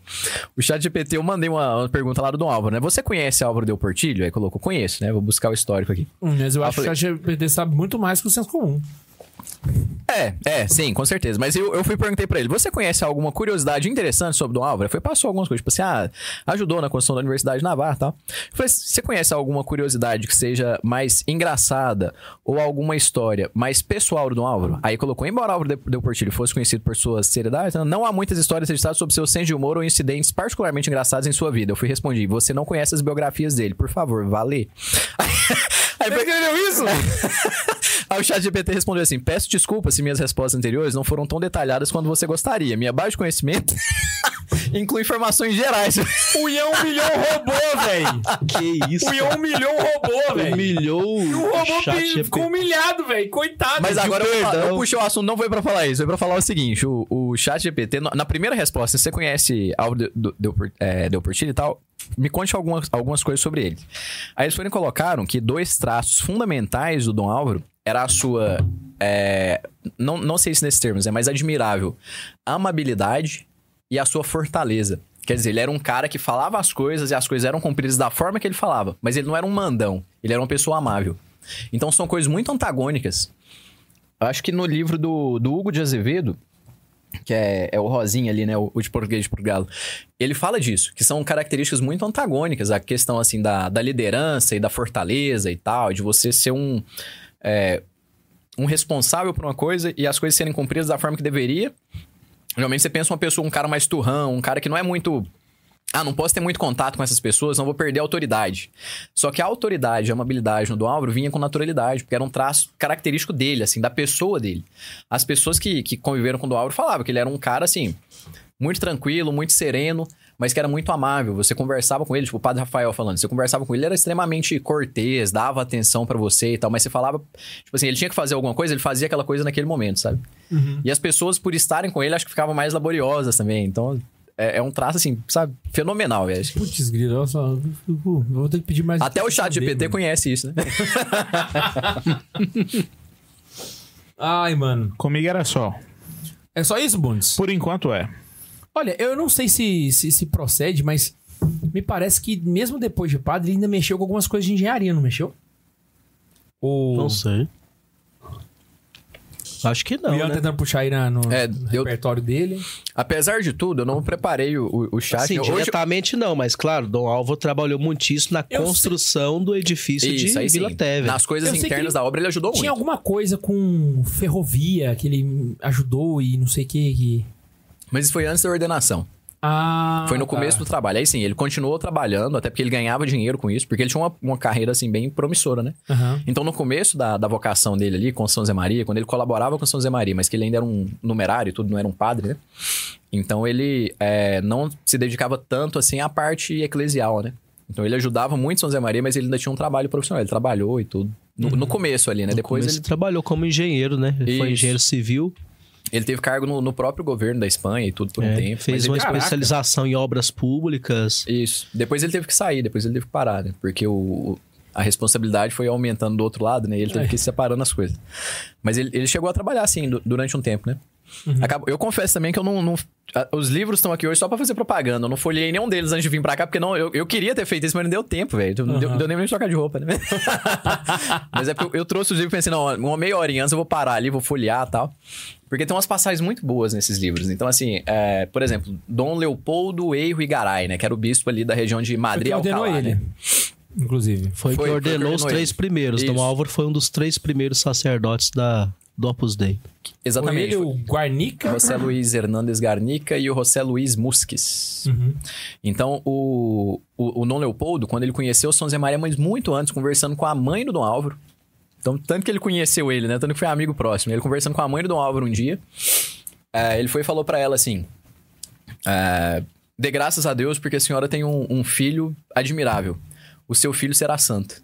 O chat GPT, eu mandei uma, uma pergunta lá do Dom Álvaro, né? Você conhece Álvaro Del Portilho? Aí colocou, conheço, né? Vou buscar o histórico aqui. Hum, Mas eu Ah, acho falei- que a GPT sabe muito mais que o senso comum. É, é, sim, com certeza. Mas eu, eu fui perguntei pra ele: você conhece alguma curiosidade interessante sobre Dom Álvaro? Foi, passou algumas coisas, tipo assim, ah, ajudou na construção da Universidade de Navarra e tal. Eu falei, você conhece alguma curiosidade que seja mais engraçada ou alguma história mais pessoal do Dom Álvaro? Aí colocou, embora Álvaro de- Del Portillo fosse conhecido por sua seriedade, não há muitas histórias registradas sobre seu senso de humor ou incidentes particularmente engraçados em sua vida. Eu fui respondi, você não conhece as biografias dele, por favor, vá ler. <laughs> Aí, Ele escreveu isso? <laughs> Aí o chat GPT respondeu assim: Peço desculpas se minhas respostas anteriores não foram tão detalhadas quanto você gostaria. Minha base de conhecimento <laughs> inclui informações gerais. O Ian humilhou o robô, velho. Que isso? O Ian humilhou o robô, velho. Humilhou E o robô chat ficou GPT. humilhado, velho. Coitado. Mas agora eu, vou falar- perdão. eu puxei o assunto, não foi pra falar isso, foi pra falar o seguinte: o, o chat GPT, na primeira resposta, você conhece Álvaro Del- Del Por- é, e tal? Me conte algumas, algumas coisas sobre ele. Aí eles foram e colocaram que dois traços fundamentais do Dom Álvaro era a sua. é, não, não sei se nesses termos, é mais admirável amabilidade e a sua fortaleza. Quer dizer, ele era um cara que falava as coisas e as coisas eram cumpridas da forma que ele falava. Mas ele não era um mandão. Ele era uma pessoa amável. Então são coisas muito antagônicas. Eu acho que no livro do, do Hugo de Azevedo, que é, é o Rosinha ali, né? O, o de português de Portugal. Ele fala disso, que são características muito antagônicas. A questão, assim, da, da liderança e da fortaleza e tal, de você ser um... é, um responsável por uma coisa e as coisas serem cumpridas da forma que deveria. Geralmente você pensa uma pessoa, um cara mais turrão, um cara que não é muito. Ah, não posso ter muito contato com essas pessoas, não vou perder a autoridade. Só que a autoridade, a amabilidade no Dom Álvaro vinha com naturalidade, porque era um traço característico dele, assim, da pessoa dele. As pessoas que, que conviveram com o Dom Álvaro falavam que ele era um cara, assim, muito tranquilo, muito sereno, mas que era muito amável. Você conversava com ele, tipo o Padre Rafael falando, você conversava com ele, ele era extremamente cortês, dava atenção pra você e tal, mas você falava, tipo assim, ele tinha que fazer alguma coisa, ele fazia aquela coisa naquele momento, sabe? E as pessoas, por estarem com ele, acho que ficavam mais laboriosas também. Então, é, é um traço, assim, sabe, fenomenal, velho. Putz, grilo, olha só. eu vou ter que pedir mais. Até o chat GPT mano. conhece isso, né? <laughs> Ai, mano. Comigo era só. É só isso, Bundes? Por enquanto é. Olha, eu não sei se, se, se procede, mas me parece que mesmo depois de padre, ele ainda mexeu com algumas coisas de engenharia, não mexeu? Ou Não sei. Acho que não, o Ian né? tentando puxar aí na- no, É, no eu- repertório dele. Apesar de tudo, eu não preparei o, o- chat. Hoje- diretamente não, mas claro, Dom Álvaro trabalhou muitíssimo na Eu construção do edifício Isso, de sim. Vila Teve. Nas coisas sei internas da obra, ele ajudou Tinha muito. alguma coisa com ferrovia que ele ajudou e não sei o que. Mas isso foi antes da ordenação. Ah, Foi no tá. começo do trabalho. Aí sim, ele continuou trabalhando, até porque ele ganhava dinheiro com isso, porque ele tinha uma, uma carreira, assim, bem promissora, né? Aham. Então, no começo da, da vocação dele ali, com São Zé Maria, quando ele colaborava com São Zé Maria, mas que ele ainda era um numerário e tudo, não era um padre, né? Então, ele é, não se dedicava tanto, assim, à parte eclesial, né? Então, ele ajudava muito São Zé Maria, mas ele ainda tinha um trabalho profissional. Ele trabalhou e tudo. No, no começo ali, né? No Depois ele, trabalhou como engenheiro, né? Ele foi engenheiro civil, ele teve cargo no, no próprio governo da Espanha e tudo por um é, tempo. fez uma Caraca. especialização em obras públicas. Isso. Depois ele teve que sair, depois ele teve que parar, né? Porque o, a responsabilidade foi aumentando do outro lado, né? E ele teve É. que ir separando as coisas. Mas ele, ele chegou a trabalhar, assim, du- durante um tempo, né? Acabou- eu confesso também que eu não... não- os livros estão aqui hoje só pra fazer propaganda. Eu não folhei nenhum deles antes de vir pra cá, porque não, eu, eu queria ter feito isso, mas não deu tempo, velho. Não deu, Aham. deu nem pra trocar de roupa, né? <laughs> mas é porque eu, eu trouxe os livros e pensei, não, uma meia horinha antes eu vou parar ali, vou folhear e tal. Porque tem umas passagens muito boas nesses livros. Então, assim, é, por exemplo, Dom Leopoldo Eiro e Garay, né? Que era o bispo ali da região de Foi Madrid quem ordenou Alcalá, ele. né? Inclusive. Foi, Foi- que ordenou os três ele. primeiros. Dom Isso. Álvaro foi um dos três primeiros sacerdotes da, do Opus Dei. Foi Exatamente. ele, o Guarnica. José Luiz Hernandes Garnica e o José Luiz Musques. Uhum. Então, o, o, o Dom Leopoldo, quando ele conheceu o São Zé Maria, mas muito antes, conversando com a mãe do Dom Álvaro. Então, tanto que ele conheceu ele, né? Tanto que foi amigo próximo. Ele conversando com a mãe do Dom Álvaro um dia, é, ele foi e falou pra ela assim: é, Dê graças a Deus porque a senhora tem um, um filho admirável. O seu filho será santo.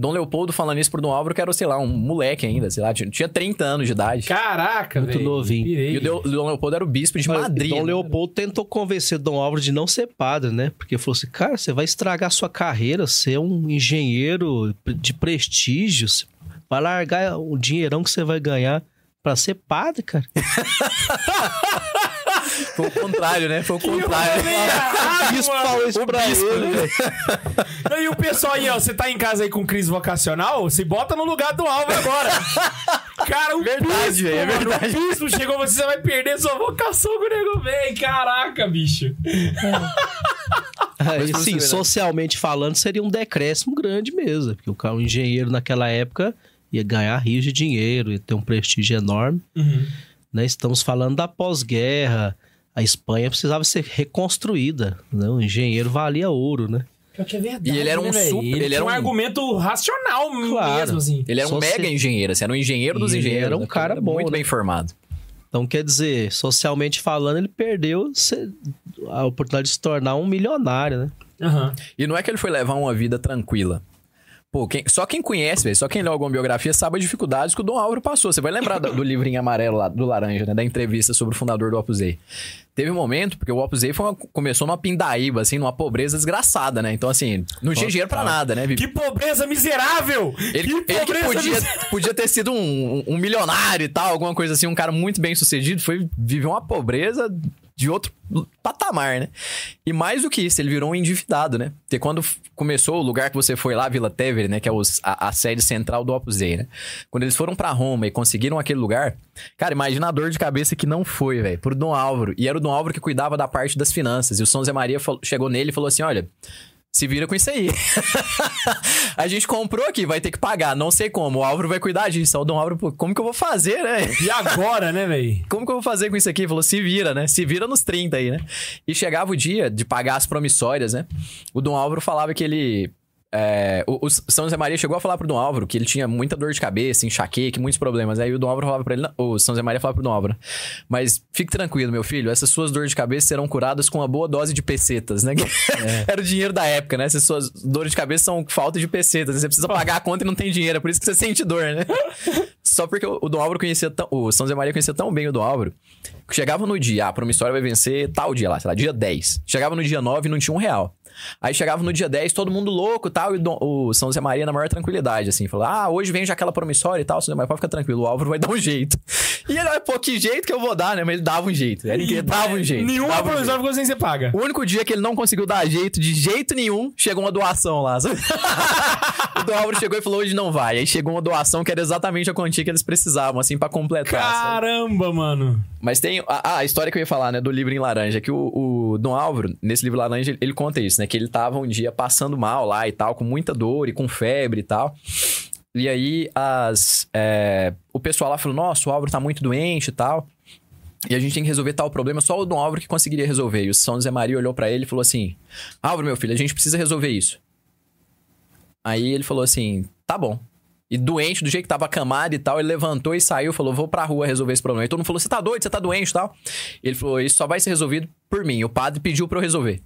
Dom Leopoldo falando isso pro Dom Álvaro, que era, sei lá, um moleque ainda, sei lá, tinha, tinha 30 anos de idade. Caraca, Muito velho. novinho. Pirei. E o Dom- Dom Leopoldo era o bispo de Mas Madrid. Dom né? Leopoldo tentou convencer Dom Álvaro de não ser padre, né? Porque falou assim, cara, você vai estragar a sua carreira, você é um engenheiro de prestígio, você vai largar o dinheirão que você vai ganhar pra ser padre, cara. <laughs> Foi o contrário, né? Foi o contrário. Ah, <laughs> O bispo mano. falou isso pra bispo, ele, né? E o pessoal aí, ó, você tá em casa aí com crise vocacional, se bota no lugar do Álvaro agora. Cara, o Verdade, bispo, velho, é mano, verdade. o bispo chegou, você vai perder sua vocação com o nego vem. Caraca, bicho. Pra você sim, ver, né? socialmente falando, seria um decréscimo grande mesmo. Porque o cara, um engenheiro naquela época ia ganhar rios de dinheiro, ia ter um prestígio enorme. né? Estamos falando da pós-guerra. A Espanha precisava ser reconstruída. Né? O engenheiro valia ouro, né? É verdade. E ele era um né, super- Ele, ele era um um- argumento racional Claro. mesmo, assim. Ele era um mega se- engenheiro, assim, era um engenheiro dos ele engenheiros. era um né? cara bom, Muito né? bem formado. Então, quer dizer, socialmente falando, ele perdeu a oportunidade de se tornar um milionário, né? Aham. E não é que ele foi levar uma vida tranquila. Pô, quem- só quem conhece, velho, só quem leu alguma biografia sabe as dificuldades que o Dom Álvaro passou. Você vai lembrar do, do livrinho amarelo lá, do Laranja, né? Da entrevista sobre o fundador do Opus Dei. Teve um momento, porque o Opus Dei uma- começou numa pindaíba, assim, numa pobreza desgraçada, né? Então, assim, não tinha dinheiro pra nada, né? Que pobreza miserável! Ele, que ele que pobreza podia, miserável! podia ter sido um, um milionário e tal, alguma coisa assim, um cara muito bem sucedido, foi viver uma pobreza de outro patamar, né? E mais do que isso, ele virou um endividado, né? Porque quando começou o lugar que você foi lá, Vila Tevere, né? Que é os- a, a sede central do Opus Dei, né? Quando eles foram pra Roma e conseguiram aquele lugar, cara, imagina a dor de cabeça que não foi, velho, pro Dom Álvaro. E era o Dom Álvaro que cuidava da parte das finanças. E o São Zé Maria falou- chegou nele e falou assim: olha. Se vira com isso aí. <laughs> a gente comprou aqui, vai ter que pagar. Não sei como. O Álvaro vai cuidar disso. Aí O Dom Álvaro, como que eu vou fazer, né? E agora, né, velho? Como que eu vou fazer com isso aqui? Ele falou, se vira, né? Se vira nos 30 aí, né? E chegava o dia de pagar as promissórias, né? O Dom Álvaro falava que ele. É, o, o São José Maria chegou a falar pro Dom Álvaro que ele tinha muita dor de cabeça, enxaqueca, muitos problemas. Aí o Dom Álvaro falava pra ele, o São José Maria falava pro Dom Álvaro, mas fique tranquilo, meu filho, essas suas dores de cabeça serão curadas com uma boa dose de pesetas, né? <laughs> Era o dinheiro da época, né? Essas suas dores de cabeça são falta de pesetas, né? você precisa pagar a conta e não tem dinheiro, é por isso que você sente dor, né? <laughs> Só porque o, o Dom Álvaro conhecia tão, o São José Maria conhecia tão bem o Dom Álvaro, que chegava no dia, ah, a promissória vai vencer tal dia lá, sei lá, dia 10. Chegava no dia 9 e não tinha um real. Aí chegava no dia 10, todo mundo louco e tal, e o São José Maria na maior tranquilidade, assim, falou: Ah, hoje vem já aquela promissória e tal, São José Maria, pode ficar tranquilo, o Álvaro vai dar um jeito. E ele, ah, pô, que jeito que eu vou dar, né? Mas ele dava um jeito. Ele, ele dava um jeito. Nenhuma um jeito. provisória ficou sem você paga. O único dia que ele não conseguiu dar jeito, de jeito nenhum, chegou uma doação lá. sabe? <laughs> o Dom Álvaro chegou e falou: hoje não vai. Aí chegou uma doação que era exatamente a quantia que eles precisavam, assim, pra completar. sabe? Caramba, mano. Mas tem a, a história que eu ia falar, né, do livro em laranja, que o, o Dom Álvaro, nesse livro laranja, ele, ele conta isso, né? Que ele tava um dia passando mal lá e tal, com muita dor e com febre e tal. E aí as, é, o pessoal lá falou: Nossa, o Álvaro tá muito doente e tal. E a gente tem que resolver tal problema, só o Dom Álvaro que conseguiria resolver. E o São José Maria olhou pra ele e falou assim: Álvaro, meu filho, a gente precisa resolver isso. Aí ele falou assim: tá bom. E doente, do jeito que tava acamado e tal, ele levantou e saiu, falou: vou pra rua resolver esse problema. E todo mundo falou: você tá doido, você tá doente e tal. Ele falou: isso só vai ser resolvido por mim. O padre pediu pra eu resolver.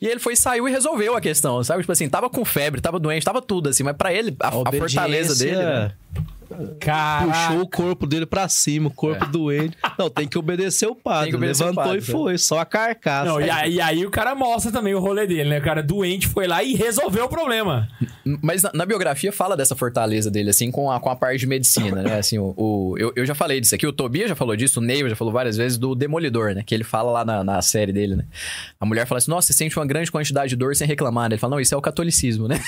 E ele foi, saiu e resolveu a questão, sabe? Tipo assim, tava com febre, tava doente, tava tudo assim, mas pra ele, a, a fortaleza dele. Né? Caraca. Puxou o corpo dele pra cima, o corpo doente. Não, tem que obedecer o padre. Tem que obedecer o Levantou padre, e foi, só a carcaça. Não, e aí, e aí o cara mostra também o rolê dele, né? O cara doente foi lá e resolveu o problema. Mas na, na biografia fala dessa fortaleza dele, assim, com a, com a parte de medicina, né? Assim, o, o- eu, eu já falei disso aqui, o Tobias já falou disso, o Neiva já falou várias vezes do Demolidor, né? Que ele fala lá na, na série dele, né? A mulher fala assim, nossa, você sente uma grande quantidade de dor sem reclamar, né? Ele fala, não, isso é o catolicismo, né?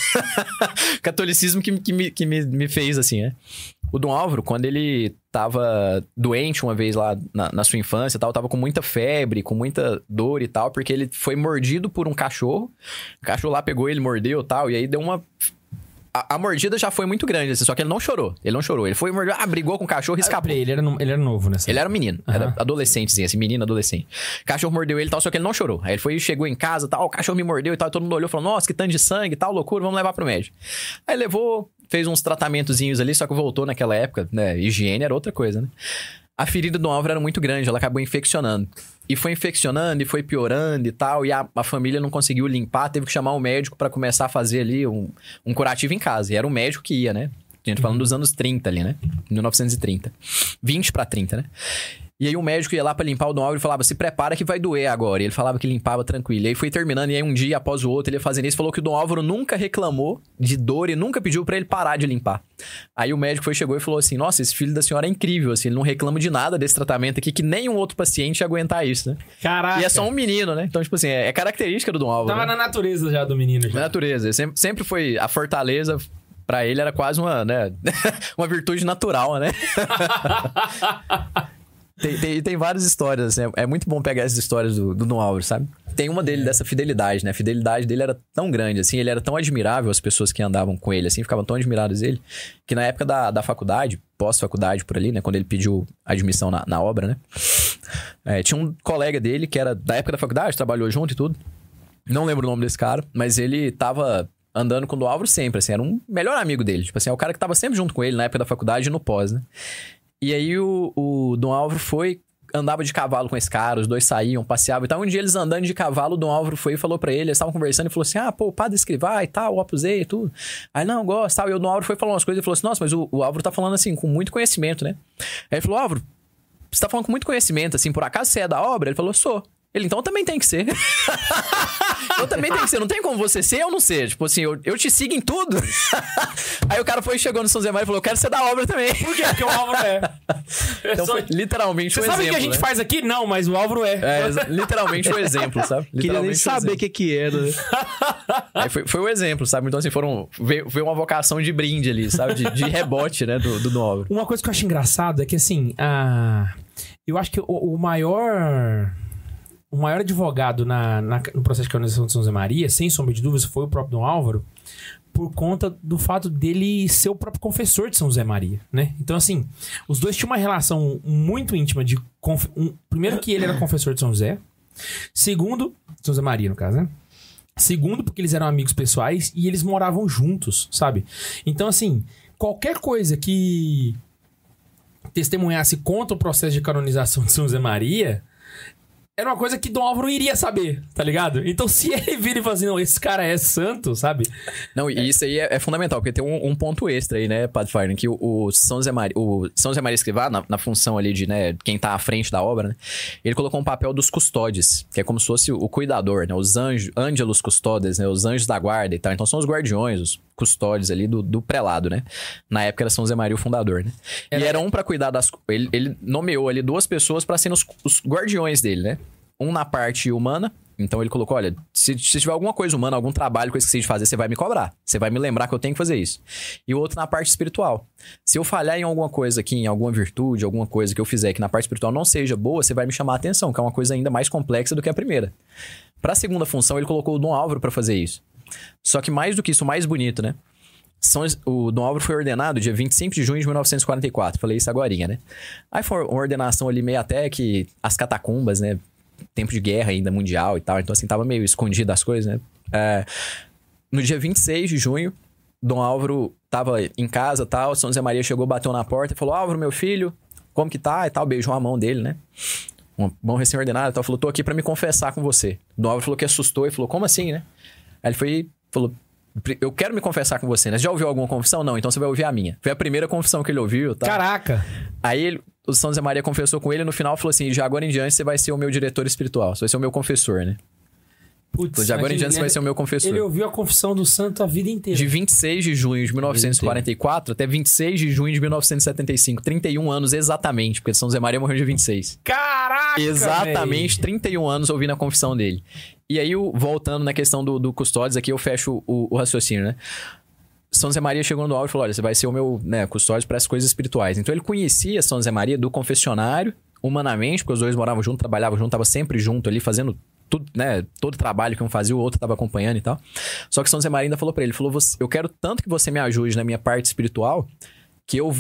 <laughs> catolicismo que, que, me, que me, me fez, assim, né? O Dom Álvaro, quando ele tava doente uma vez lá na, na sua infância e tal, tava com muita febre, com muita dor e tal, porque ele foi mordido por um cachorro. O cachorro lá pegou ele, mordeu e tal, e aí deu uma a, a mordida já foi muito grande, assim, só que ele não chorou. Ele não chorou. Ele foi morder, ah, brigou com o cachorro e escapou. Ele era, ele era novo, né? Ele era um menino, era Aham. adolescentezinho, assim, menino, adolescente. O cachorro mordeu ele e tal, só que ele não chorou. Aí ele foi, chegou em casa e tal, o cachorro me mordeu e tal, e todo mundo olhou e falou, nossa, que tanto de sangue e tal, loucura, vamos levar pro médico. Aí levou, fez uns tratamentozinhos ali, só que voltou naquela época, né, higiene era outra coisa, né. A ferida do Álvaro era muito grande, ela acabou infeccionando. E foi infeccionando e foi piorando e tal, e a, a família não conseguiu limpar, teve que chamar um médico pra começar a fazer ali um, um curativo em casa. E era o médico que ia, né? A gente falando dos anos 30 ali, né? 1930. 20 pra 30, né? E aí o médico ia lá pra limpar o Dom Álvaro e falava, se prepara que vai doer agora. E ele falava que limpava tranquilo. E aí foi terminando, e aí um dia após o outro ele ia fazendo isso, falou que o Dom Álvaro nunca reclamou de dor e nunca pediu pra ele parar de limpar. Aí o médico foi, chegou e falou assim, nossa, esse filho da senhora é incrível, assim, ele não reclama de nada desse tratamento aqui, que nenhum outro paciente ia aguentar isso, né? Caraca. E é só um menino, né? Então, tipo assim, é, é característica do Dom Álvaro. Tava né? na natureza já do menino. Na Já. natureza. Sempre, sempre foi a fortaleza. Pra ele era quase uma, né? <laughs> uma virtude natural, né? <laughs> tem, tem, tem várias histórias, assim, é, é muito bom pegar essas histórias do, do Álvaro, sabe? Tem uma dele dessa fidelidade, né? A fidelidade dele era tão grande, assim, ele era tão admirável, as pessoas que andavam com ele, assim, ficavam tão admiradas dele, que na época da, da faculdade, pós-faculdade por ali, né? Quando ele pediu admissão na, na obra, né? É, tinha um colega dele que era da época da faculdade, trabalhou junto e tudo. Não lembro o nome desse cara, mas ele tava andando com o Álvaro sempre, assim, era um melhor amigo dele. Tipo assim, é o cara que tava sempre junto com ele na época da faculdade e no pós, né? E aí o, o Dom Álvaro foi, andava de cavalo com esse cara, os dois saíam, passeavam e tal. Um dia eles andando de cavalo, Dom Álvaro foi e falou pra ele, eles estavam conversando e falou assim: Ah, pô, o padre escrivá e tal, o Opus e tudo. Aí, não, gosta tal. E o Dom Álvaro foi falando umas coisas e falou assim: Nossa, mas o, o Álvaro tá falando assim, com muito conhecimento, né? Aí ele falou: Álvaro, você tá falando com muito conhecimento, assim, por acaso você é da obra? Ele falou: Sou. Ele, então também tem que ser. <laughs> eu também tenho que ser. Não tem como você ser ou não ser. Tipo assim, eu, eu te sigo em tudo. <laughs> Aí o cara foi, chegou no São Zé Mário e falou: Eu quero ser da obra também. Por quê? Porque o Álvaro é. <laughs> Então só- foi literalmente Você um sabe o exemplo. que a gente né? faz aqui? Não, mas o Álvaro é. É, literalmente um exemplo, sabe? Queria nem Literalmente um saber o exemplo. que que era. Aí foi, foi o exemplo, sabe? Então, assim, foram. Veio, veio uma vocação de brinde ali, sabe? De, de rebote, né? Do, do Nobre. Uma coisa que eu acho engraçado é que, assim, a... eu acho que o, o maior. O maior advogado na, na- no processo de canonização de São José Maria, sem sombra de dúvidas, foi o próprio Dom Álvaro, por conta do fato dele ser o próprio confessor de São José Maria, né? Então, assim, os dois tinham uma relação muito íntima de. conf- um- primeiro, que ele era confessor de São José. Segundo, São José Maria, no caso, né? Segundo, porque eles eram amigos pessoais e eles moravam juntos, sabe? Então, assim, qualquer coisa que testemunhasse contra o processo de canonização de São José Maria era uma coisa que Dom Álvaro iria saber, tá ligado? Então, se ele vira e fala assim, não, esse cara é santo, sabe? Não, e isso aí é, é fundamental, porque tem um, um ponto extra aí, né, Padre Fagner, que o, o São Zé Maria, o São Maria Escrivá, na, na função ali de, né, quem tá à frente da obra, né, ele colocou um papel dos custódes, que é como se fosse o, o cuidador, né, os anjos, ângelos custodes, né, os anjos da guarda e tal. Então são os guardiões, os custódes ali do, do prelado, né? Na época era São Zé Maria o fundador, né? E era um pra cuidar das... Ele, ele nomeou ali duas pessoas pra serem os, os guardiões dele, né? Um na parte humana, então ele colocou: olha, se, se tiver alguma coisa humana, algum trabalho que eu esqueci de fazer, você vai me cobrar. Você vai me lembrar que eu tenho que fazer isso. E o outro na parte espiritual. Se eu falhar em alguma coisa aqui, em alguma virtude, alguma coisa que eu fizer que na parte espiritual não seja boa, você vai me chamar a atenção, que é uma coisa ainda mais complexa do que a primeira. Pra segunda função, ele colocou o Dom Álvaro pra fazer isso. Só que mais do que isso, o mais bonito, né? São, o Dom Álvaro foi ordenado dia 25 de junho de 1944. Falei isso agora, né? Aí foi uma ordenação ali meio até que as catacumbas, né? Tempo de guerra ainda mundial e tal. Então, assim, tava meio escondido as coisas, né? É, no dia 26 de junho, Dom Álvaro tava em casa tal. São José Maria chegou, bateu na porta e falou: Álvaro, meu filho, como que tá? E tal, beijou a mão dele, né? Uma mão recém-ordenada e tal. Falou: tô aqui pra me confessar com você. Dom Álvaro falou que assustou e falou: como assim, né? Aí ele foi e falou: eu quero me confessar com você, né? Você já ouviu alguma confissão? Não, então você vai ouvir a minha. Foi a primeira confissão que ele ouviu, tá? Caraca! Aí ele- o São José Maria confessou com ele e no final falou assim: de agora em diante você vai ser o meu diretor espiritual, você vai ser o meu confessor, né? Putz, De agora em diante você vai ser o meu confessor. Ele ouviu a confissão do santo a vida inteira. De 26 de junho de 1944 até 26 de junho de 1975. 31 anos exatamente, porque São José Maria morreu de 26. Caraca! Exatamente 31 anos ouvindo a confissão dele. E aí, voltando na questão do, do custódios, aqui eu fecho o, o raciocínio, né? São José Maria chegou no áudio e falou: olha, você vai ser o meu né, custódio para as coisas espirituais. Então ele conhecia São José Maria do confessionário, humanamente, porque os dois moravam junto, trabalhavam junto, tava sempre junto ali, fazendo tudo, né? Todo trabalho que um fazia, o outro tava acompanhando e tal. Só que São José Maria ainda falou para ele: falou, "Você- eu quero tanto que você me ajude na minha parte espiritual que eu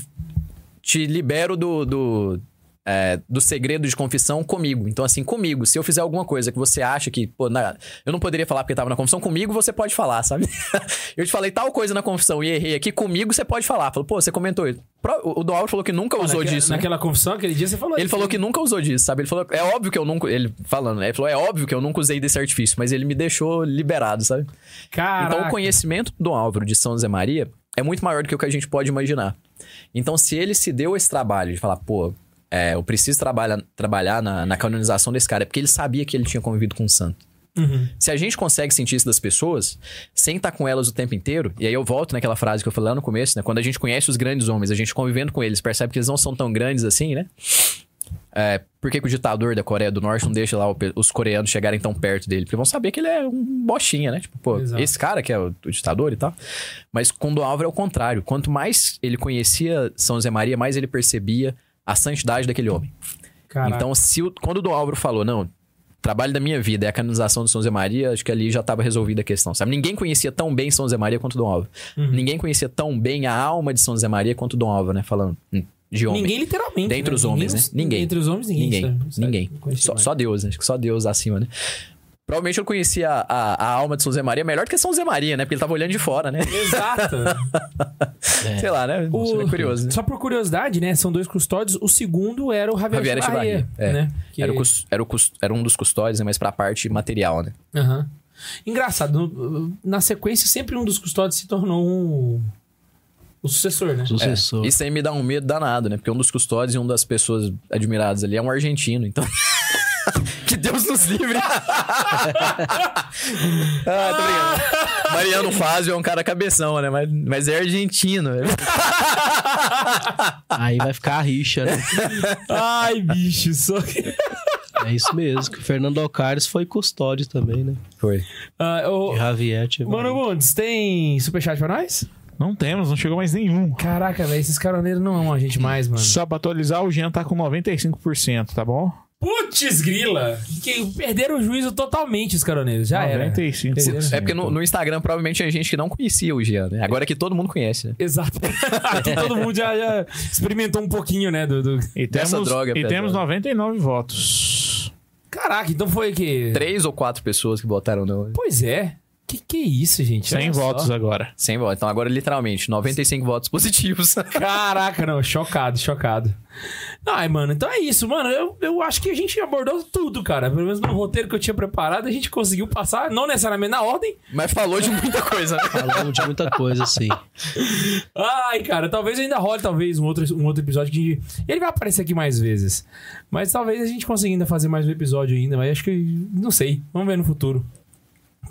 te libero do. do é, do segredo de confissão comigo. Então, assim, comigo, se eu fizer alguma coisa que você acha que, pô, na- eu não poderia falar porque tava na confissão, comigo você pode falar, sabe? <laughs> eu te falei tal coisa na confissão e errei aqui, comigo você pode falar. Falou, pô, você comentou isso. O Álvaro falou que nunca usou naquela, disso. né? Naquela confissão, aquele dia você falou Ele isso, falou né? que nunca usou disso, sabe? Ele falou, é óbvio que eu nunca. Ele falando, né? Ele falou, é óbvio que eu nunca usei desse artifício, mas ele me deixou liberado, sabe? Caraca. Então o conhecimento do Álvaro de São José Maria é muito maior do que o que a gente pode imaginar. Então, se ele se deu esse trabalho de falar, pô, é, eu preciso trabalhar, trabalhar na, na canonização desse cara, é porque ele sabia que ele tinha convivido com um santo. Uhum. Se a gente consegue sentir isso das pessoas, sem estar com elas o tempo inteiro, e aí eu volto naquela frase que eu falei lá no começo, né? Quando a gente conhece os grandes homens, a gente convivendo com eles, percebe que eles não são tão grandes assim, né? É, por que, que o ditador da Coreia do Norte não deixa lá o os coreanos chegarem tão perto dele? Porque vão saber que ele é um bochinha, né? Tipo, pô, Exato. esse cara que é o, o ditador e tal. Mas com Dom Álvaro é o contrário. Quanto mais ele conhecia São José Maria, mais ele percebia a santidade daquele homem. Caraca. Então, se o- quando o Dom Álvaro falou, não, trabalho da minha vida é a canonização de São José Maria, acho que ali já estava resolvida a questão, sabe? Ninguém conhecia tão bem São José Maria quanto o Dom Álvaro. Uhum. Ninguém conhecia tão bem a alma de São José Maria quanto o Dom Álvaro, né? Falando de homem. Ninguém literalmente. Dentre né? os homens, né? Ninguém. Entre os homens, ninguém. Ninguém. sabe? Ninguém. Só, só Deus, né? Acho que só Deus acima, né? Provavelmente eu conhecia a, a, a alma de São José Maria melhor do que São José Maria, né? Porque ele tava olhando de fora, né? Exato. <laughs> Sei lá, né? O- Isso é curioso, né? Só por curiosidade, né? São dois custódios. O segundo era o Javier, Javier Echevarria, Echevarria, é. né? Que- Era, o cus- era, o cus- era um dos custódios, né? mas pra parte material, né? Aham. Engraçado, no- na sequência, sempre um dos custódios se tornou um... o sucessor, né? Sucessor. Isso aí me dá um medo danado, né? Porque um dos custódios e uma das pessoas admiradas ali é um argentino, então. <laughs> que Deus nos livre! <laughs> ah, tô brincando. Mariano Fázio é um cara cabeção, né? Mas, mas é argentino. <laughs> Aí vai ficar a rixa, né? Ai, bicho, só que... É isso mesmo. Que o Fernando Ocares foi custódio também, né? Foi. Ah, ô, De Javier. Mano Bundes, tem superchat pra nós? Não temos, não chegou mais nenhum. Caraca, velho, esses caroneiros não amam a gente mais, mano. Só pra atualizar, o Jean tá com 95%, tá bom? Putz, grila! Que perderam o juízo totalmente, os caroneiros. Já era. 95%. Perderam. É porque no, no Instagram provavelmente tinha gente que não conhecia o Jean, né? Agora que todo mundo conhece, né? Exato. Aqui <laughs> todo mundo já, já experimentou um pouquinho, né? Do, do- E Dessa temos, droga, e Pedro. temos 99 votos. Caraca, então foi que. Três ou quatro pessoas que votaram não. Pois é. Que que é isso, gente? 100 Olha só. votos agora. Sem votos. Então agora, literalmente, 95 votos positivos. <laughs> Caraca, não, chocado, chocado. Ai, mano, então é isso, mano. Eu, eu acho que a gente abordou tudo, cara. Pelo menos no roteiro que eu tinha preparado, a gente conseguiu passar, não necessariamente na ordem. Mas falou de muita coisa, né? <laughs> Falamos de muita coisa, assim. Ai, cara, talvez ainda role, talvez, um outro, um outro episódio que. Ele vai aparecer aqui mais vezes. Mas talvez a gente consiga ainda fazer mais um episódio ainda, mas acho que. Não sei. Vamos ver no futuro.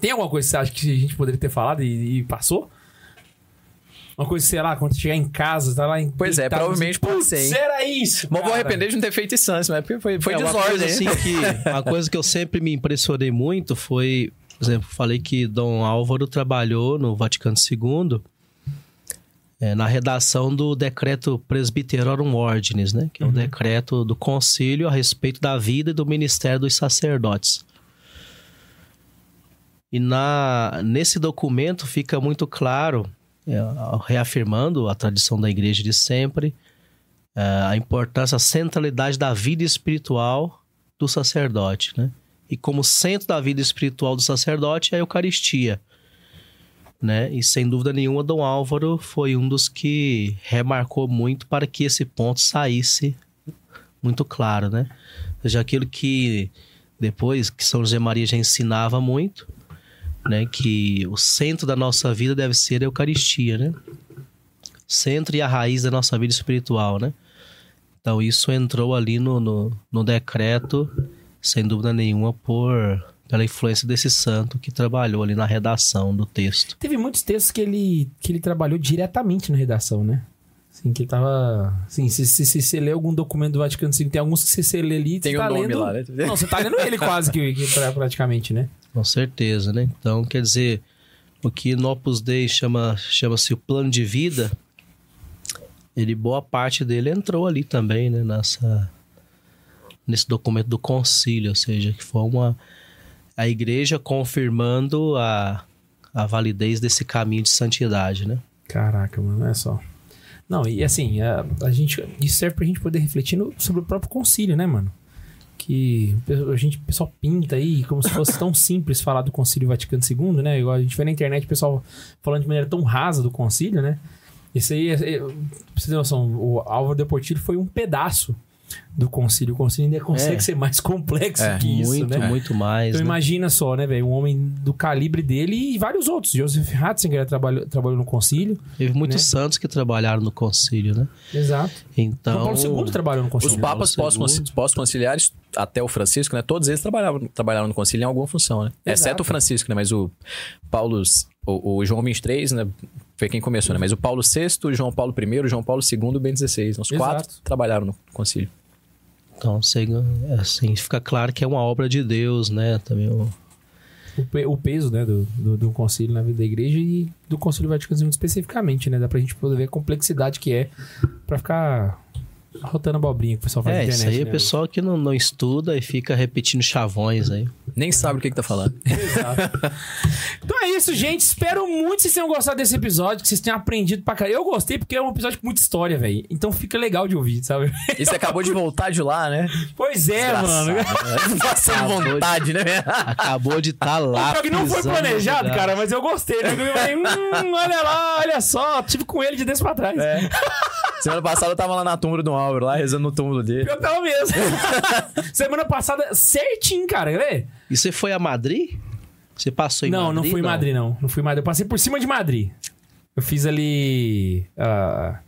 Tem alguma coisa que você acha que a gente poderia ter falado e, e passou? Uma coisa, sei lá, quando você chegar em casa, tá lá em. Pois é, deitado, provavelmente assim, pode "Putz, ser, hein?" Era isso. Mas vou arrepender de não ter feito isso antes, mas porque foi, foi É, uma desordem. coisa assim hein? que <laughs> uma coisa que eu sempre me impressionei muito foi, por exemplo, falei que Dom Álvaro trabalhou no Vaticano II é, na redação do decreto Presbyterorum Ordinis, né, que é o decreto do concílio a respeito da vida e do ministério dos sacerdotes. E na, nesse documento fica muito claro, é, reafirmando a tradição da igreja de sempre, é, a importância, a centralidade da vida espiritual do sacerdote, né? E como centro da vida espiritual do sacerdote é a Eucaristia, né? E sem dúvida nenhuma, Dom Álvaro foi um dos que remarcou muito para que esse ponto saísse muito claro, né? Ou seja, aquilo que depois que São José Maria já ensinava muito, né? Que o centro da nossa vida deve ser a Eucaristia, né? Centro e a raiz da nossa vida espiritual, né? Então isso entrou ali no, no, no decreto, sem dúvida nenhuma, por pela influência desse santo que trabalhou ali na redação do texto. Teve muitos textos que ele, que ele trabalhou diretamente na redação, né? Assim, que ele tava. Assim, se, se, se você lê algum documento do Vaticano II, tem alguns que você lê ali. Tem você o tá nome lendo... lá, né? Não, você tá lendo ele quase que, que pra- praticamente, né? Com certeza, né? Então, quer dizer, o que no Opus Dei chama, chama-se o plano de vida, ele, boa parte dele entrou ali também, né? Nessa, nesse documento do concílio, ou seja, que foi uma, a igreja confirmando a, a validez desse caminho de santidade, né? Caraca, mano, é só. Não, e assim, a, a gente, isso serve pra gente poder refletir no- sobre o próprio concílio, né, mano? Que a gente, o pessoal pinta aí como se fosse tão simples falar do Concílio Vaticano II, né? Igual a gente vê na internet o pessoal falando de maneira tão rasa do concílio, né? Isso aí, é, é, pra você ter noção, o Álvaro de Portillo foi um pedaço do concílio. O concílio ainda consegue É. ser mais complexo É, que isso, muito, né? muito mais. Então né? imagina só, né, velho? Um homem do calibre dele e vários outros. Joseph Ratzinger trabalhou, trabalhou no concílio. Teve muitos né? santos que trabalharam no concílio, né? Exato. Então. João Paulo II trabalhou no concílio. Os papas pós-conciliares, até o Francisco, né? Todos eles trabalhavam, trabalharam no concílio em alguma função, né? Exato. Exceto o Francisco, né? Mas o Paulo, o, o João 23, né? Foi quem começou, né? Mas o Paulo VI, o João Paulo I, o João Paulo II e o Bento XVI. Os Exato. quatro trabalharam no concílio. Então, assim, fica claro que é uma obra de Deus, né? Também o- O, pe- o peso, né, do, do, do concílio na vida da igreja e do concílio Vaticano II especificamente, né? Dá pra gente poder ver a complexidade que é pra ficar rotando abobrinha que o pessoal faz É, na isso internet. aí é né? pessoal que não, não estuda e fica repetindo chavões aí. Nem sabe o que, que tá falando. Exato. <laughs> Então é isso, gente. Espero muito que vocês tenham gostado desse episódio, que vocês tenham aprendido pra caralho. Eu gostei porque é um episódio com muita história, velho. Então fica legal de ouvir, sabe? E você acabou de voltar de lá, né? Pois é, mano. <laughs> Desgraçado, né? Passando Acabou de- vontade, né? Acabou de estar lá. O pior que não foi planejado, cara, mas eu gostei. né? Eu falei, hum, olha lá, olha só. Tive com ele de dentro pra trás. É. Semana passada eu tava lá na túmulo do Álvaro, lá rezando no túmulo dele. Eu tava mesmo. <laughs> Semana passada, certinho, cara. Quer ver? E você foi a Madrid? Você passou em não, Madrid? não fui em Madrid, não. Não fui em Madrid. Eu passei por cima de Madrid. Eu fiz ali. ah,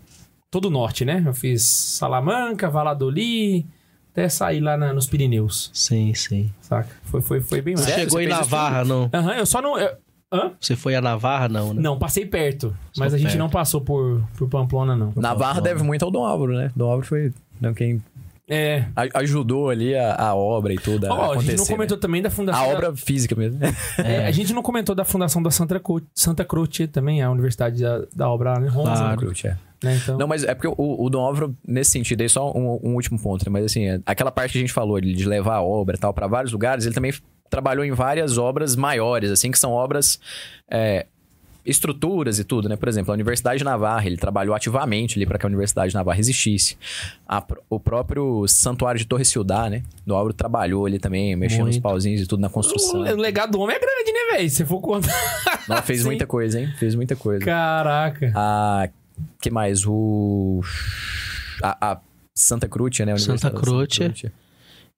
todo o norte, né? Eu fiz Salamanca, Valladolid, até sair lá na- nos Pirineus, Sim, sim. saca? Foi, foi, foi bem Você mais. Chegou em Navarra, não? Aham, eu só não. eu- Hã? Você foi a Navarra, não, né? Não, passei perto. Só mas a gente não passou por, por Pamplona, não. Navarra deve muito ao Dom Álvaro, né? Dom Álvaro foi né, quem É. a- ajudou ali a, a obra e tudo. Ó, a acontecer, gente não comentou né? também da fundação. A da- obra física mesmo. É, a gente não comentou da fundação da Santa, Cro... Santa Croce também, a universidade da, da obra lá em Roma. Claro. Cruz, é. Né? Então, Não, mas é porque o, o Dom Álvaro, nesse sentido, aí só um, um último ponto, né? Mas assim, é, aquela parte que a gente falou de, de levar a obra e tal pra vários lugares, ele também trabalhou em várias obras maiores, assim, que são obras. é, estruturas e tudo, né? Por exemplo, a Universidade de Navarra, ele trabalhou ativamente ali para que a Universidade de Navarra existisse. A o próprio Santuário de Torre Ciudad, né? Do Álvaro trabalhou ali também, mexendo nos Muito. pauzinhos e tudo na construção. o legado do homem é grande, né, velho? Se for contar. Não, fez <laughs> Sim. muita coisa, hein? Fez muita coisa. Caraca. A. que mais? O. A, a Santa Cruz, né? A Santa. Cruz.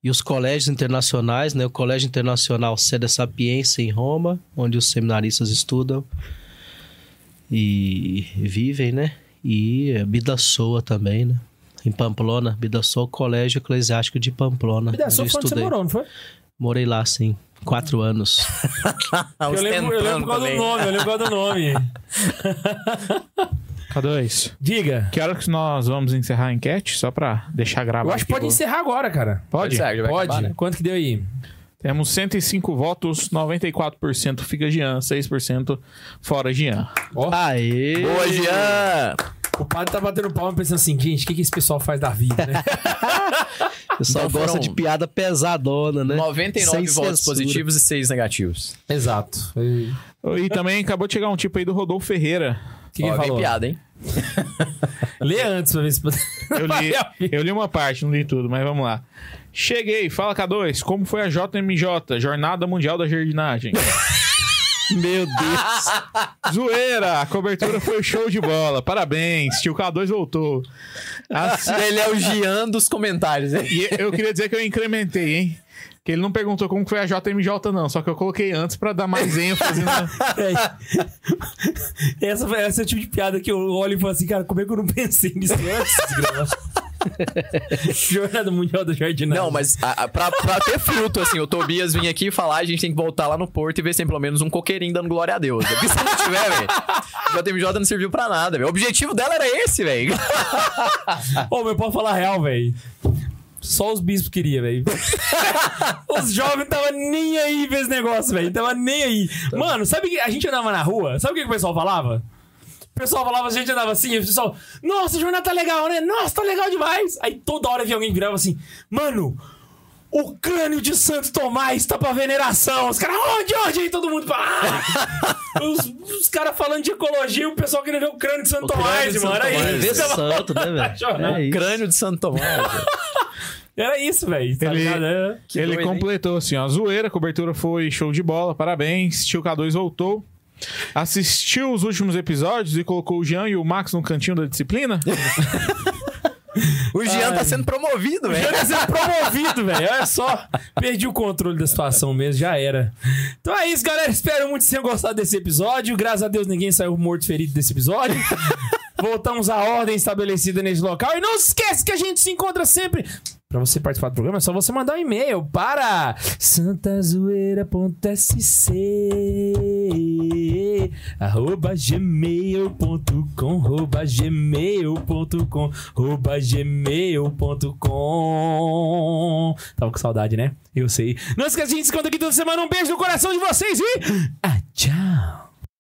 E os colégios internacionais, né? O Colégio Internacional Seda Sapienza em Roma, onde os seminaristas estudam e vivem, né? E Bidassoa também, né? Em Pamplona, Bidassoa, Colégio Eclesiástico de Pamplona. Dá só onde você morou, não foi? Morei lá, sim. Quatro anos. <laughs> Eu, lembro, eu lembro causa do nome, eu lembro causa do nome. <laughs> K2. Diga. Que hora que nós vamos encerrar a enquete? Só pra deixar gravado. Eu acho que pode encerrar agora, cara. Pode? Pode Pode? acabar, né? Quanto que deu aí? Temos 105 votos, 94% fica Jean, 6% fora Jean. Ó, Aê! Boa, Jean! o padre tá batendo palma pensando assim, gente, o que, que esse pessoal faz da vida, né? <laughs> O pessoal Então gosta de piada pesadona, né? 99 Sem votos censura. positivos e 6 negativos. Exato. Foi- E também acabou de chegar um tipo aí do Rodolfo Ferreira. Que, que Ó, falou? piada, hein? <laughs> Lê antes pra ver se... <laughs> Eu li, eu li uma parte, não li tudo, mas vamos lá. Cheguei, fala K2, como foi a JMJ, Jornada Mundial da Jardinagem? <laughs> Meu Deus! Zoeira, a cobertura foi show de bola, parabéns, tio K2 voltou. Assim- Ele é o Jean dos comentários, hein? e eu queria dizer que eu incrementei, hein? Que ele não perguntou como foi a JMJ, não, só que eu coloquei antes pra dar mais ênfase na... É. <laughs> Essa, foi- essa é o tipo de piada que eu olho e falo assim, cara, como é que eu não pensei nisso antes? <laughs> Jornada Mundial da Jardinagem. Não, mas a, a, pra, pra ter fruto, assim, o Tobias vir aqui e falar, a gente tem que voltar lá no Porto e ver se tem pelo menos um coqueirinho dando glória a Deus. Porque se não tiver, velho, JMJ não serviu pra nada, velho. O objetivo dela era esse, velho. Ô, meu, pode falar real, velho. Só os bispos queriam, velho. <laughs> os jovens tava nem aí pra esse negócio, velho. Tava nem aí. Mano, sabe que a gente andava na rua? Sabe o que, que o pessoal falava? O pessoal falava, a gente andava assim, e o pessoal, nossa, a jornada tá legal, né? Nossa, tá legal demais. Aí toda hora via alguém virava assim, mano, o crânio de Santo Tomás tá pra veneração. Os caras, onde, onde? Aí todo mundo, ah! <laughs> Os os caras falando de ecologia o pessoal querendo ver o crânio de Santo O Tomás, de mano. Santo Era Tomás. Isso. santo, né, velho? <laughs> É. Crânio de Santo Tomás. <laughs> Era isso, velho. Tá Ele- ligado? É. Que ele doido, hein? completou assim, ó. Zoeira, a cobertura foi show de bola, parabéns. Tio K2 voltou. Assistiu os últimos episódios e colocou o Jean e o Max no cantinho da disciplina? O Jean tá sendo promovido, velho. ia ser promovido, velho. Olha só. Perdi o controle da situação mesmo, já era. Então é isso, galera. Espero muito que tenham gostado desse episódio. Graças a Deus ninguém saiu morto ferido desse episódio. <laughs> Voltamos à ordem estabelecida nesse local. E não se esquece que a gente se encontra sempre. Pra você participar do programa, é só você mandar um e-mail para santazoeira.sc arroba gmail.com arroba gmail.com arroba gmail.com Tava com saudade, né? Eu sei. Não esquece, gente se encontra aqui toda semana. Um beijo no coração de vocês e... Ah, tchau!